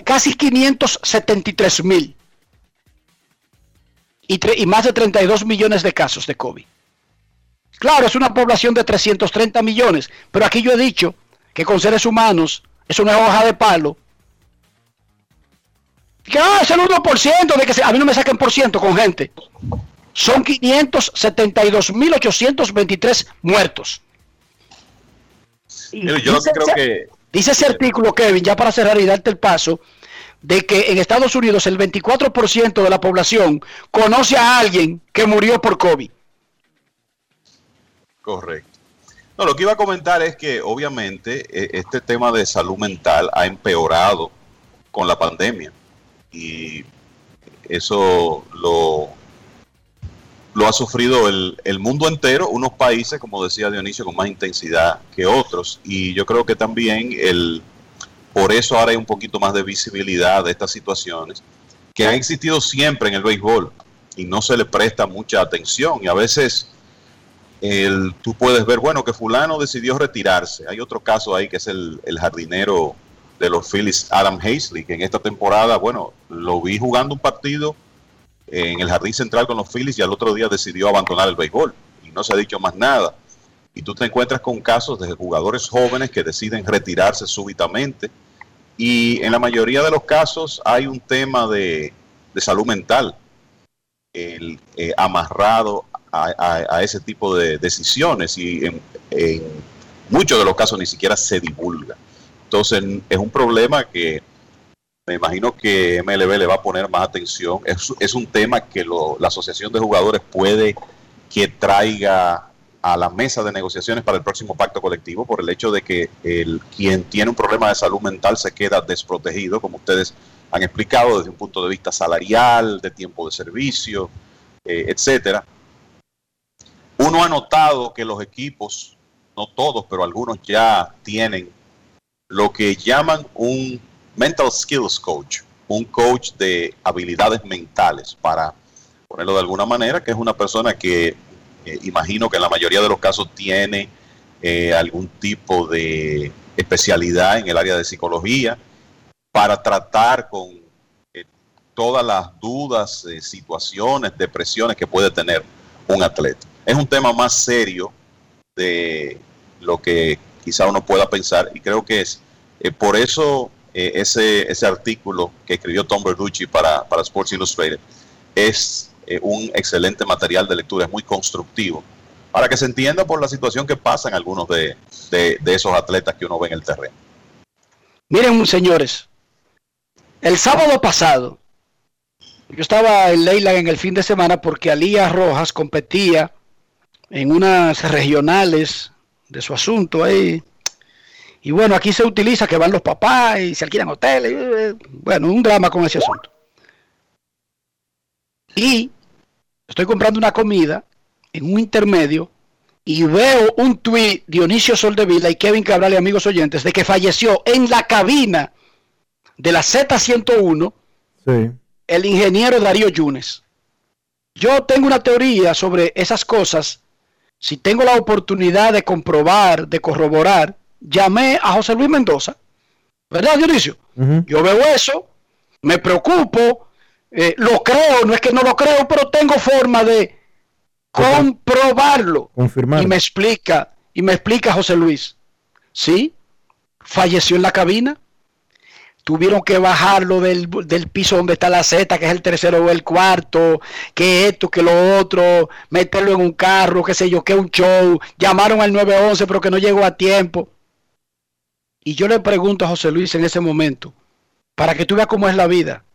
Casi 573 mil. Y, más de 32 millones de casos de COVID. Claro, es una población de 330 millones, pero aquí yo he dicho que con seres humanos es una hoja de palo. Que ah, es el 1% de que a mí no me saquen por ciento con gente. Son 572.823 muertos. Yo dice creo ese- que Dice ese artículo, Kevin, ya para cerrar y darte el paso, de que en Estados Unidos el 24% de la población conoce a alguien que murió por COVID. Correcto. No, lo que iba a comentar es que obviamente eh, este tema de salud mental ha empeorado con la pandemia y eso lo, lo ha sufrido el, el mundo entero, unos países, como decía Dionisio, con más intensidad que otros y yo creo que también el, por eso ahora hay un poquito más de visibilidad de estas situaciones que han existido siempre en el béisbol y no se le presta mucha atención y a veces el, tú puedes ver, bueno, que fulano decidió retirarse. Hay otro caso ahí que es el, el jardinero de los Phillies, Adam Hazley, que en esta temporada, bueno, lo vi jugando un partido en el jardín central con los Phillies y al otro día decidió abandonar el béisbol y no se ha dicho más nada. Y tú te encuentras con casos de jugadores jóvenes que deciden retirarse súbitamente y en la mayoría de los casos hay un tema de, de salud mental eh, amarrado a, a- ese tipo de decisiones y en muchos de los casos ni siquiera se divulga. Entonces es un problema que me imagino que MLB le va a poner más atención. Es, un tema que lo- la Asociación de Jugadores puede que traiga a la mesa de negociaciones para el próximo pacto colectivo por el hecho de que quien tiene un problema de salud mental se queda desprotegido, como ustedes han explicado, desde un punto de vista salarial, de tiempo de servicio, eh, etcétera. Uno ha notado que los equipos, no todos, pero algunos ya tienen lo que llaman un mental skills coach, un coach de habilidades mentales, para ponerlo de alguna manera, que es una persona que eh, imagino que en la mayoría de los casos tiene eh, algún tipo de especialidad en el área de psicología, para tratar con eh, todas las dudas, situaciones, depresiones que puede tener un atleta. Es un tema más serio de lo que quizá uno pueda pensar y creo que es por eso ese, ese artículo que escribió Tom Berducci para, para Sports Illustrated es un excelente material de lectura, es muy constructivo para que se entienda por la situación que pasan algunos de, esos atletas que uno ve en el terreno. Miren, señores, el sábado pasado, yo estaba en Leyland en el fin de semana porque Alía Rojas competía en unas regionales de su asunto ahí. Y bueno, aquí se utiliza que van los papás y se alquilan hoteles. Eh, bueno, un drama con ese asunto. Y estoy comprando una comida en un intermedio y veo un tuit Dionisio Soldevila y Kevin Cabral y amigos oyentes de que falleció en la cabina de la Z101 el ingeniero Darío Yunes. Yo tengo una teoría sobre esas cosas. Si tengo la oportunidad de comprobar, de corroborar, llamé a José Luis Mendoza. ¿Verdad, Dionisio? Yo veo eso, me preocupo, eh, lo creo, no es que no lo creo, pero tengo forma de comprobarlo. Y me explica, y me explica José Luis, ¿sí? Falleció en la cabina. Tuvieron que bajarlo del, piso donde está la Z, que es el tercero o el cuarto, que esto, que lo otro, meterlo en un carro, qué sé yo, que un show. Llamaron al 911, pero que no llegó a tiempo. Y yo le pregunto a José Luis en ese momento, para que tú veas cómo es la vida.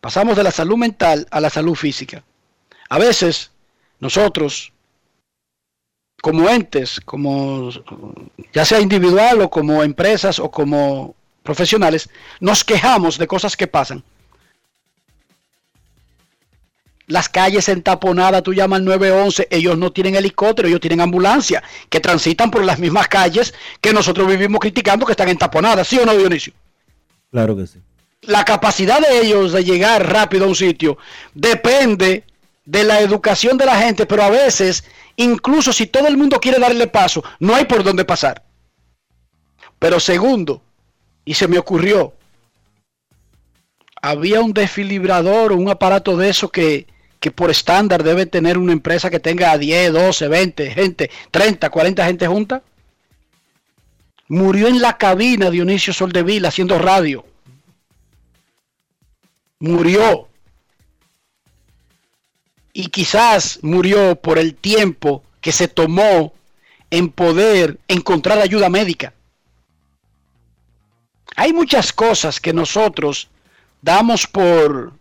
Pasamos de la salud mental a la salud física. A veces nosotros, como entes, como ya sea individual o como empresas o como profesionales, nos quejamos de cosas que pasan. Las calles entaponadas, tú llamas al 911, ellos no tienen helicóptero, ellos tienen ambulancia, que transitan por las mismas calles que nosotros vivimos criticando que están entaponadas, ¿sí o no, Dionisio? Claro que sí. La capacidad de ellos de llegar rápido a un sitio depende de la educación de la gente, pero a veces, incluso si todo el mundo quiere darle paso, no hay por dónde pasar. Pero segundo, y se me ocurrió, había un desfilibrador o un aparato de eso que, que por estándar debe tener una empresa que tenga 10, 12, 20 gente, 30, 40 gente junta. Murió en la cabina Dionisio Soldevila haciendo radio. Murió y quizás murió por el tiempo que se tomó en poder encontrar ayuda médica. Hay muchas cosas que nosotros damos por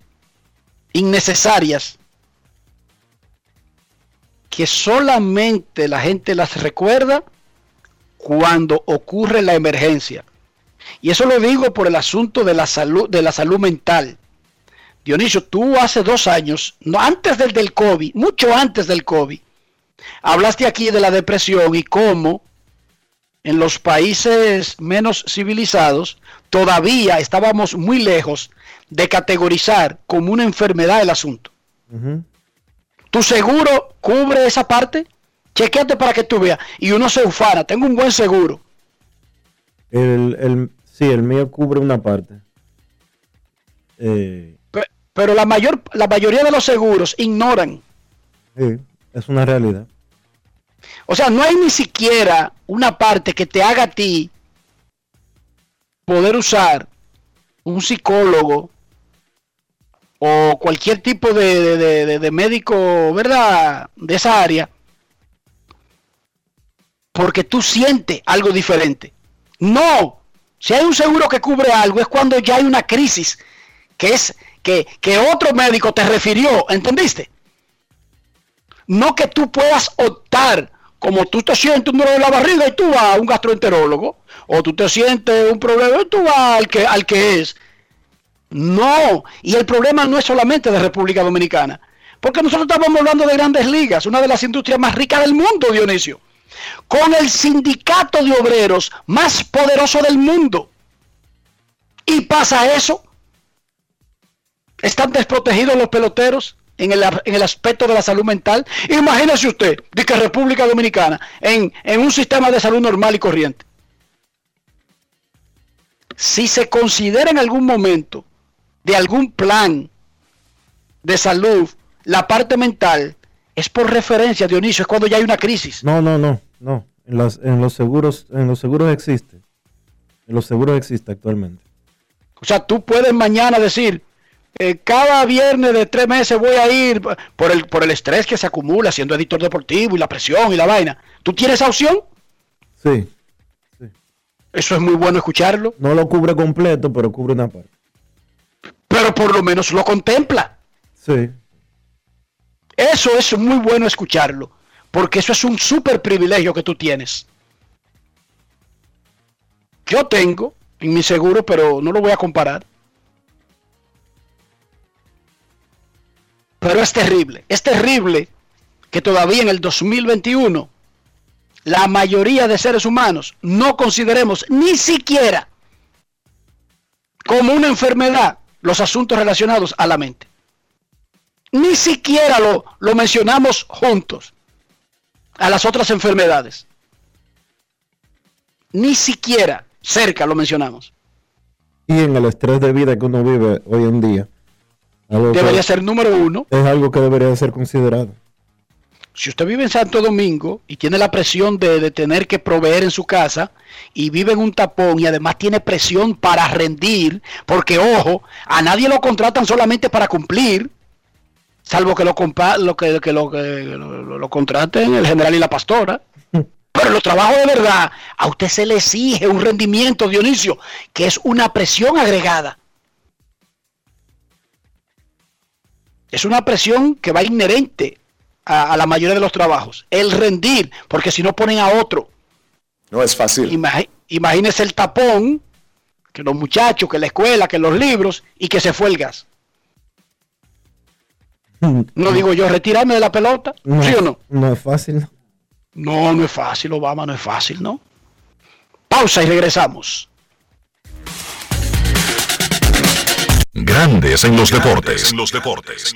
innecesarias que solamente la gente las recuerda cuando ocurre la emergencia. Y eso lo digo por el asunto de la salud, de la salud mental. Dionisio, tú hace dos años, no, antes del, del COVID, mucho antes del COVID, hablaste aquí de la depresión y cómo en los países menos civilizados todavía estábamos muy lejos de categorizar como una enfermedad el asunto. ¿Tu seguro cubre esa parte? Chequeate para que tú veas. Y uno se ufana, tengo un buen seguro. El, el, sí, el mío cubre una parte. Eh, pero la, mayor, la mayoría de los seguros ignoran. Sí, es una realidad. O sea, no hay ni siquiera una parte que te haga a ti poder usar un psicólogo o cualquier tipo de, médico, ¿verdad? De esa área. Porque tú sientes algo diferente. No. Si hay un seguro que cubre algo es cuando ya hay una crisis que es que, otro médico te refirió, ¿entendiste? No que tú puedas optar, como tú te sientes un dolor de la barriga y tú vas a un gastroenterólogo, o tú te sientes un problema y tú vas al que, al que es. No, y el problema no es solamente de República Dominicana, porque nosotros estamos hablando de grandes ligas, una de las industrias más ricas del mundo, Dionisio, con el sindicato de obreros más poderoso del mundo Y pasa eso. Están desprotegidos los peloteros en el, en el aspecto de la salud mental. Imagínese usted, de que República Dominicana, en, en un sistema de salud normal y corriente, si se considera en algún momento de algún plan de salud la parte mental, es por referencia, Dionisio, es cuando ya hay una crisis. No, no, no, no. En los, en los seguros, en los seguros existe. En los seguros existe actualmente. O sea, tú puedes mañana decir, eh, cada viernes de tres meses voy a ir por el, por el estrés que se acumula siendo editor deportivo y la presión y la vaina. ¿Tú tienes esa opción? Sí. Eso es muy bueno escucharlo. No lo cubre completo, pero cubre una parte. Pero por lo menos lo contempla. Sí. Eso es muy bueno escucharlo, porque eso es un súper privilegio que tú tienes. Yo tengo en mi seguro, pero no lo voy a comparar. Pero es terrible, es terrible que todavía en el 2021 la mayoría de seres humanos no consideremos ni siquiera como una enfermedad los asuntos relacionados a la mente. Ni siquiera lo, lo mencionamos juntos a las otras enfermedades. Ni siquiera cerca lo mencionamos. Y en el estrés de vida que uno vive hoy en día. Debería ser número uno. Es algo que debería ser considerado. Si usted vive en Santo Domingo y tiene la presión de, de, tener que proveer en su casa y vive en un tapón y además tiene presión para rendir, porque ojo, a nadie lo contratan solamente para cumplir, salvo que lo, compa lo, que, que, lo, que lo, lo, contraten el general y la pastora. Pero los trabajos de verdad, a usted se le exige un rendimiento, Dionisio, que es una presión agregada. Es una presión que va inherente a, a, la mayoría de los trabajos. El rendir, porque si no ponen a otro. No es fácil. Imag imagínese el tapón, que los muchachos, que la escuela, que los libros y que se fue el gas. No digo yo retirarme de la pelota, No, ¿sí o no? No es fácil. No, no es fácil, Obama, no es fácil, ¿no? Pausa y regresamos. Grandes en los deportes. En los deportes.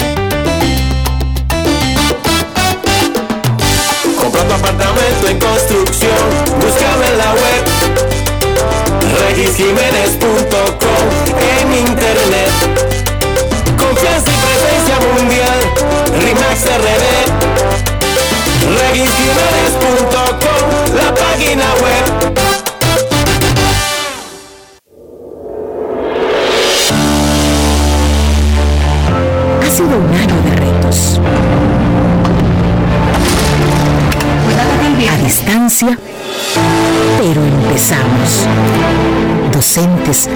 Apartamento en construcción, búscame en la web regisjiménez.com en internet. Confianza y presencia mundial, RIMAX RD. regisjiménez.com, la página web. Ha sido un año de retos. A distancia, pero empezamos. Docentes,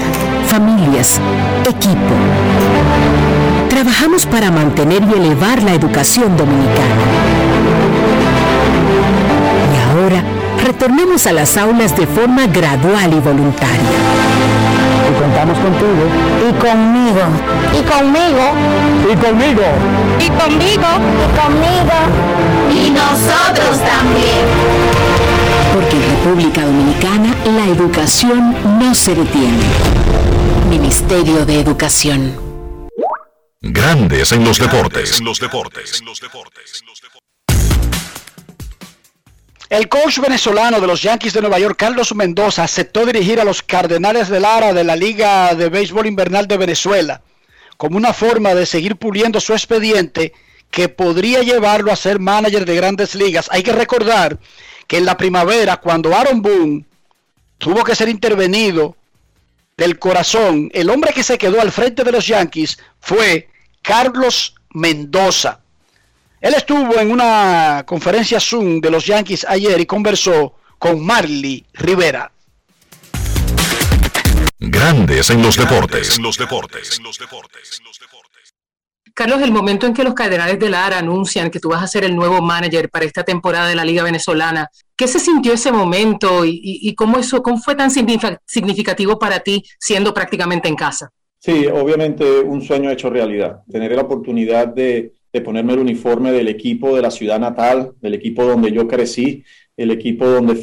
familias, equipo. Trabajamos para mantener y elevar la educación dominicana. Y ahora retornemos a las aulas de forma gradual y voluntaria. Y contamos contigo. Y conmigo. Y conmigo. Y conmigo. Y conmigo. Y conmigo. Y nosotros también. Porque en República Dominicana la educación no se detiene. Ministerio de Educación. Grandes en los deportes. En los deportes. El coach venezolano de los Yankees de Nueva York, Carlos Mendoza, aceptó dirigir a los Cardenales de Lara de la Liga de Béisbol Invernal de Venezuela como una forma de seguir puliendo su expediente que podría llevarlo a ser manager de grandes ligas. Hay que recordar que en la primavera, cuando Aaron Boone tuvo que ser intervenido del corazón, el hombre que se quedó al frente de los Yankees fue Carlos Mendoza. Él estuvo en una conferencia Zoom de los Yankees ayer y conversó con Marley Rivera. Grandes en los deportes. los deportes. Carlos, el momento en que los Cardenales de Lara anuncian que tú vas a ser el nuevo manager para esta temporada de la Liga Venezolana, ¿qué se sintió ese momento y, y- y cómo, eso, cómo fue tan significa- significativo para ti siendo prácticamente en casa? Sí, obviamente un sueño hecho realidad. Tener la oportunidad de, de ponerme el uniforme del equipo de la ciudad natal, del equipo donde yo crecí, el equipo donde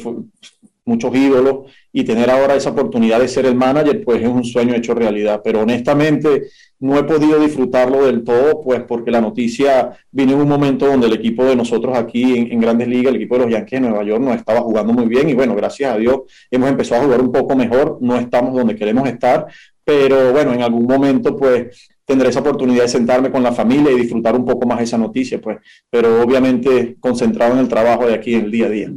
muchos ídolos, y tener ahora esa oportunidad de ser el manager, pues es un sueño hecho realidad. Pero honestamente no he podido disfrutarlo del todo, pues porque la noticia vino en un momento donde el equipo de nosotros aquí en, en Grandes Ligas, el equipo de los Yankees de Nueva York, no estaba jugando muy bien y bueno, gracias a Dios hemos empezado a jugar un poco mejor, no estamos donde queremos estar, pero bueno, en algún momento pues tendré esa oportunidad de sentarme con la familia y disfrutar un poco más esa noticia, pues, pero obviamente concentrado en el trabajo de aquí en el día a día.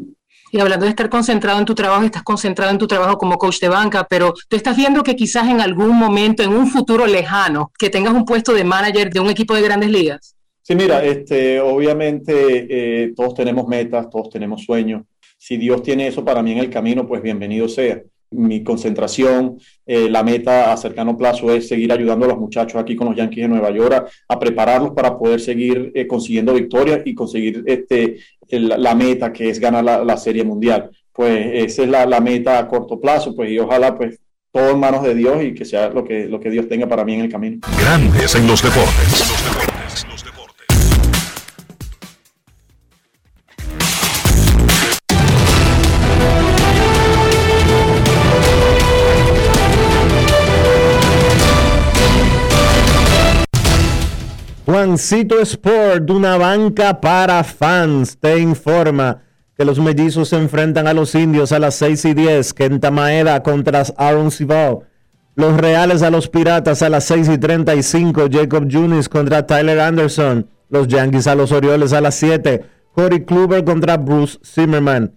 Y hablando de estar concentrado en tu trabajo, estás concentrado en tu trabajo como coach de banca, pero tú estás viendo que quizás en algún momento, en un futuro lejano, que tengas un puesto de manager de un equipo de grandes ligas. Sí, mira, este, obviamente eh, todos tenemos metas, todos tenemos sueños. Si Dios tiene eso para mí en el camino, pues bienvenido sea. Mi concentración, eh, la meta a cercano plazo es seguir ayudando a los muchachos aquí con los Yankees de Nueva York a, a prepararlos para poder seguir eh, consiguiendo victorias y conseguir este, la meta que es ganar la, la Serie Mundial. Pues esa es la, la meta a corto plazo, pues y ojalá pues todo en manos de Dios y que sea lo que, lo que Dios tenga para mí en el camino. Grandes en los deportes. Juancito Sport, una banca para fans, te informa que los mellizos se enfrentan a los indios a las 6 y 10, Kenta Maeda contra Aaron Cibao. Los Reales a los Piratas a las 6 y 35, Jacob Junis contra Tyler Anderson. Los Yankees a los Orioles a las 7, Corey Kluber contra Bruce Zimmerman.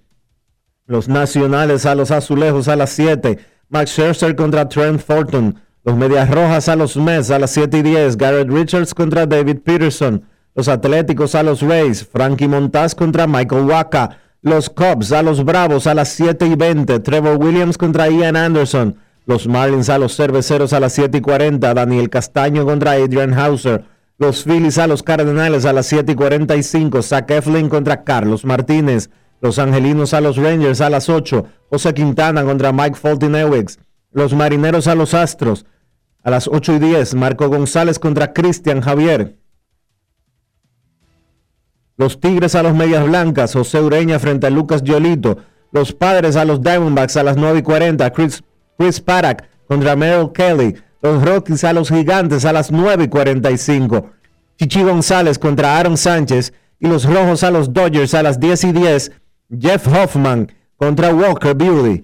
Los Nacionales a los Azulejos a las 7, Max Scherzer contra Trent Thornton. Los Medias Rojas a los Mets a las 7 y 10, Garrett Richards contra David Peterson. Los Atléticos a los Rays, Frankie Montaz contra Michael Waka. Los Cubs a los Bravos a las 7 y 20, Trevor Williams contra Ian Anderson. Los Marlins a los Cerveceros a las 7 y 40, Daniel Castaño contra Adrian Hauser. Los Phillies a los Cardenales a las 7 y 45, Zach Eflin contra Carlos Martínez. Los Angelinos a los Rangers a las 8, José Quintana contra Mike Foltynewicz. Los Marineros a los Astros a las 8 y 10, Marco González contra Cristian Javier. Los Tigres a los Medias Blancas, José Ureña frente a Lucas Yolito. Los Padres a los Diamondbacks a las 9 y 40, Chris, Chris Paddock contra Merrill Kelly. Los Rockies a los Gigantes a las 9 y 45. Chichi González contra Aaron Sánchez. Y los Rojos a los Dodgers a las 10 y 10. Jeff Hoffman contra Walker Beauty.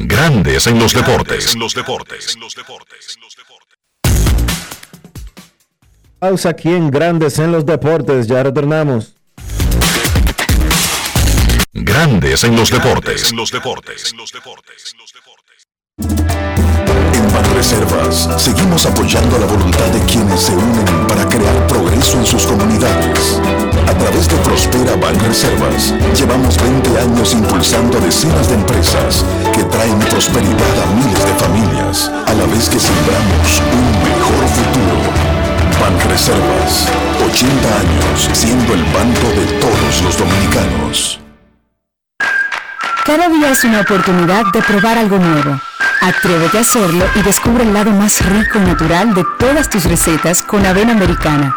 Grandes en los deportes. En los deportes. Pausa aquí en Grandes en los Deportes. Ya retornamos. Grandes en los deportes. En los deportes. En Banreservas seguimos apoyando la voluntad de quienes se unen para crear progreso en sus comunidades. A través de Prospera Banreservas llevamos 20 años impulsando decenas de empresas que traen prosperidad a miles de familias, a la vez que sembramos un mejor futuro. Banreservas, 80 años siendo el banco de todos los dominicanos. Cada día es una oportunidad de probar algo nuevo. Atrévete a hacerlo y descubre el lado más rico y natural de todas tus recetas con avena americana.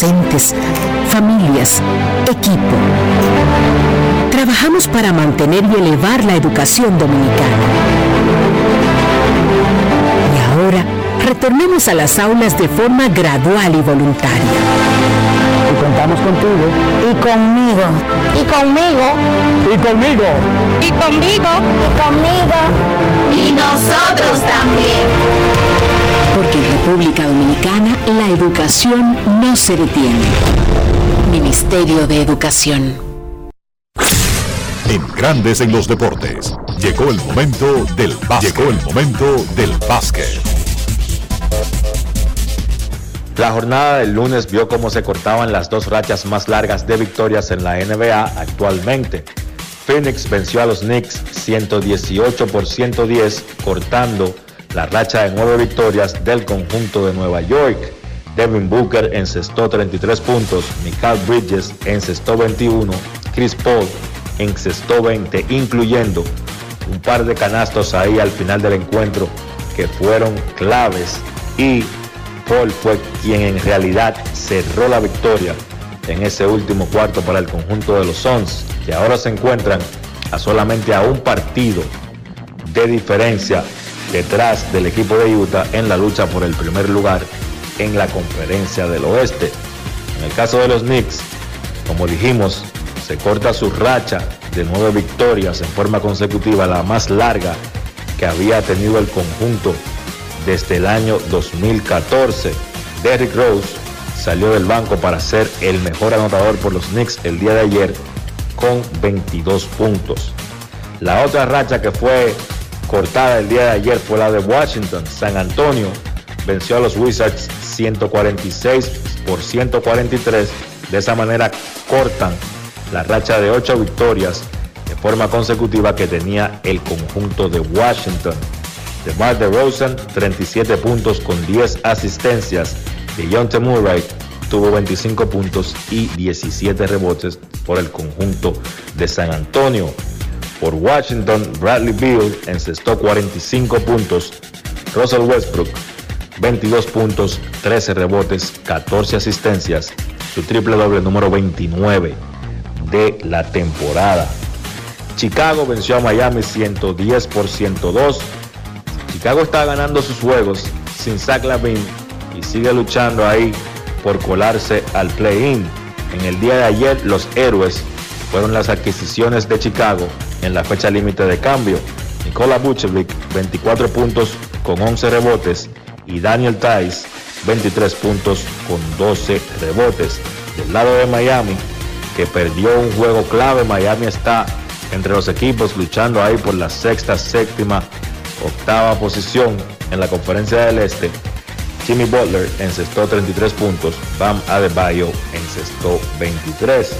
Docentes, familias, equipo. Trabajamos para mantener y elevar la educación dominicana. Y ahora, retornemos a las aulas de forma gradual y voluntaria. Y contamos contigo. Y conmigo. Y conmigo. Y conmigo. Y conmigo. Y conmigo. Y nosotros también. Porque en República Dominicana la educación no se detiene. Ministerio de Educación. En Grandes en los Deportes. Llegó el momento del básquet. Llegó el momento del básquet. La jornada del lunes vio cómo se cortaban las dos rachas más largas de victorias en la NBA actualmente. Phoenix venció a los Knicks 118 por 110, cortando la racha de nueve victorias del conjunto de Nueva York. Devin Booker encestó 33 puntos, Michael Bridges encestó 21, Chris Paul encestó 20, incluyendo un par de canastos ahí al final del encuentro que fueron claves. Y Paul fue quien en realidad cerró la victoria en ese último cuarto para el conjunto de los Suns, que ahora se encuentran a solamente a un partido de diferencia detrás del equipo de Utah en la lucha por el primer lugar en la conferencia del oeste. En el caso de los Knicks, como dijimos, se corta su racha de nueve victorias en forma consecutiva, la más larga que había tenido el conjunto desde el año 2014. Derrick Rose salió del banco para ser el mejor anotador por los Knicks el día de ayer con 22 puntos. La otra racha que fue cortada el día de ayer fue la de Washington. San Antonio venció a los Wizards 146 por 143. De esa manera cortan la racha de 8 victorias de forma consecutiva que tenía el conjunto de Washington. DeMar DeRozan 37 puntos con 10 asistencias. De John Murray tuvo 25 puntos y 17 rebotes por el conjunto de San Antonio. Por Washington, Bradley Beal encestó 45 puntos. Russell Westbrook 22 puntos, 13 rebotes, 14 asistencias. Su triple doble número 29 de la temporada. Chicago venció a Miami 110 por 102. Chicago está ganando sus juegos sin Zach Lavin y sigue luchando ahí por colarse al play-in. En el día de ayer los héroes fueron las adquisiciones de Chicago en la fecha límite de cambio. Nikola Vucevic 24 puntos con 11 rebotes y Daniel Tice 23 puntos con 12 rebotes. Del lado de Miami, que perdió un juego clave, Miami está entre los equipos luchando ahí por la sexta, séptima, octava posición en la conferencia del Este. Jimmy Butler encestó 33 puntos, Bam Adebayo encestó 23.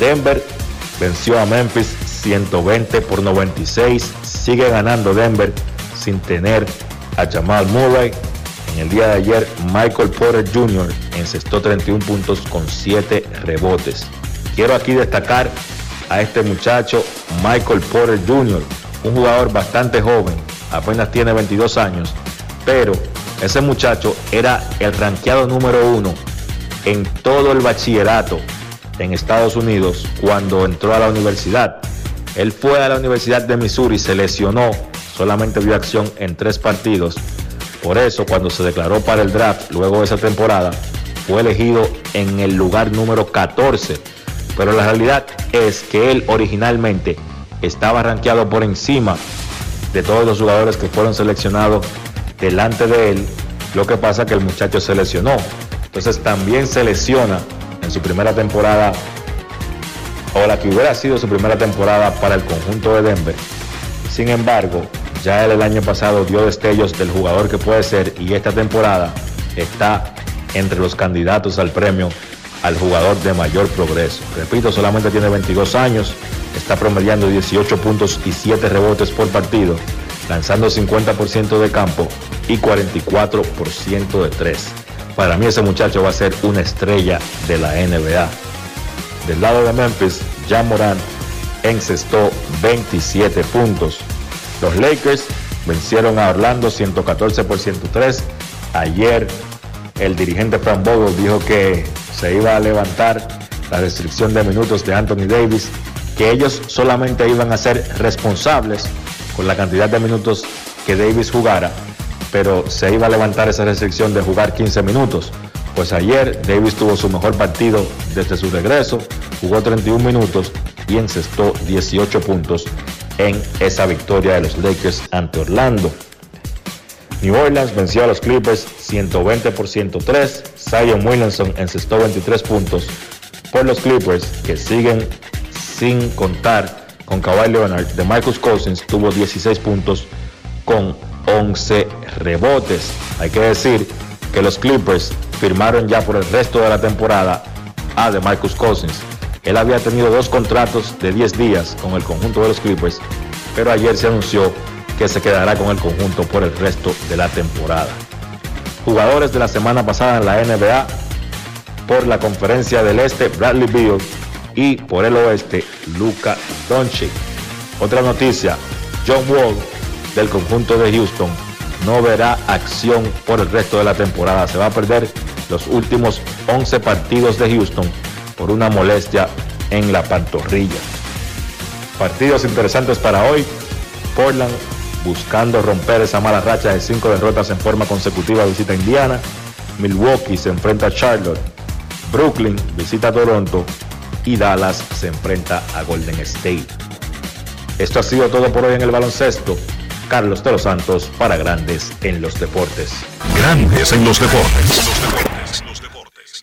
Denver venció a Memphis 120 por 96, sigue ganando Denver sin tener a Jamal Murray. En el día de ayer, Michael Porter Jr. encestó 31 puntos con 7 rebotes. Quiero aquí destacar a este muchacho, Michael Porter Jr., un jugador bastante joven, apenas tiene 22 años, pero ese muchacho era el ranqueado número uno en todo el bachillerato en Estados Unidos cuando entró a la universidad. Él fue a la Universidad de Missouri, se lesionó, solamente vio acción en tres partidos. Por eso, cuando se declaró para el draft luego de esa temporada, fue elegido en el lugar número 14. Pero la realidad es que él originalmente estaba rankeado por encima de todos los jugadores que fueron seleccionados delante de él. Lo que pasa es que el muchacho se lesionó. Entonces también se lesiona en su primera temporada, o la que hubiera sido su primera temporada para el conjunto de Denver. Sin embargo, ya él el año pasado dio destellos del jugador que puede ser y esta temporada está entre los candidatos al premio al jugador de mayor progreso. Repito, solamente tiene 22 años, está promediando 18 puntos y 7 rebotes por partido, lanzando 50% de campo y 44% de 3. Para mí ese muchacho va a ser una estrella de la NBA. Del lado de Memphis, Jan Moran encestó 27 puntos. Los Lakers vencieron a Orlando 114 por 103. Ayer el dirigente Frank Vogel dijo que se iba a levantar la restricción de minutos de Anthony Davis, que ellos solamente iban a ser responsables con la cantidad de minutos que Davis jugara, pero se iba a levantar esa restricción de jugar 15 minutos. Pues ayer Davis tuvo su mejor partido desde su regreso, jugó 31 minutos y encestó 18 puntos en esa victoria de los Lakers ante Orlando. New Orleans venció a los Clippers 120 por 103. Zion Williamson encestó 23 puntos por los Clippers que siguen sin contar con Kawhi Leonard. De Marcus Cousins tuvo 16 puntos con 11 rebotes. Hay que decir que los Clippers firmaron ya por el resto de la temporada a de Marcus Cousins. Él había tenido dos contratos de 10 días con el conjunto de los Clippers, pero ayer se anunció que se quedará con el conjunto por el resto de la temporada. Jugadores de la semana pasada en la NBA, por la conferencia del Este, Bradley Beal y por el Oeste, Luca Doncic. Otra noticia, John Wall del conjunto de Houston no verá acción por el resto de la temporada. Se va a perder los últimos 11 partidos de Houston por una molestia en la pantorrilla. Partidos interesantes para hoy. Portland buscando romper esa mala racha de cinco derrotas en forma consecutiva visita Indiana. Milwaukee se enfrenta a Charlotte. Brooklyn visita Toronto. Y Dallas se enfrenta a Golden State. Esto ha sido todo por hoy en el baloncesto. Carlos de los Santos para Grandes en los Deportes. Grandes en los Deportes.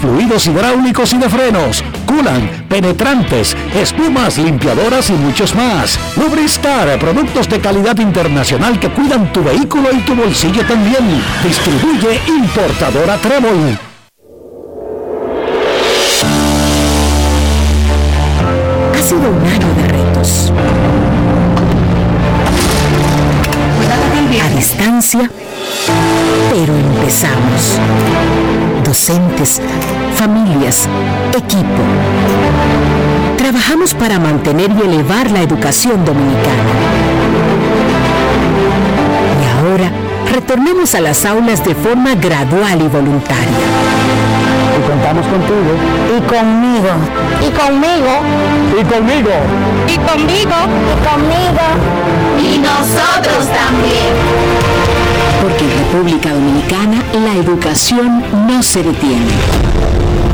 fluidos hidráulicos y de frenos, culan, penetrantes, espumas, limpiadoras y muchos más. Lubristar, productos de calidad internacional que cuidan tu vehículo y tu bolsillo también. Distribuye importadora Trébol. Ha sido un año de retos. A distancia, pero empezamos. Docentes, familias, equipo. Trabajamos para mantener y elevar la educación dominicana. Y ahora retornemos a las aulas de forma gradual y voluntaria. Y contamos contigo. Y conmigo. Y conmigo. Y conmigo. Y conmigo. Y conmigo. Y nosotros también. Porque en República Dominicana la educación no se detiene.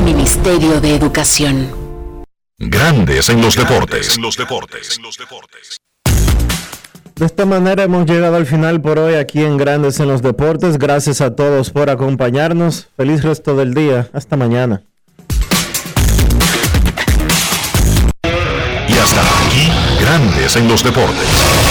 Ministerio de Educación. Grandes en los deportes. En los deportes. De esta manera hemos llegado al final por hoy aquí en Grandes en los Deportes. Gracias a todos por acompañarnos. Feliz resto del día. Hasta mañana. Y hasta aquí, Grandes en los Deportes.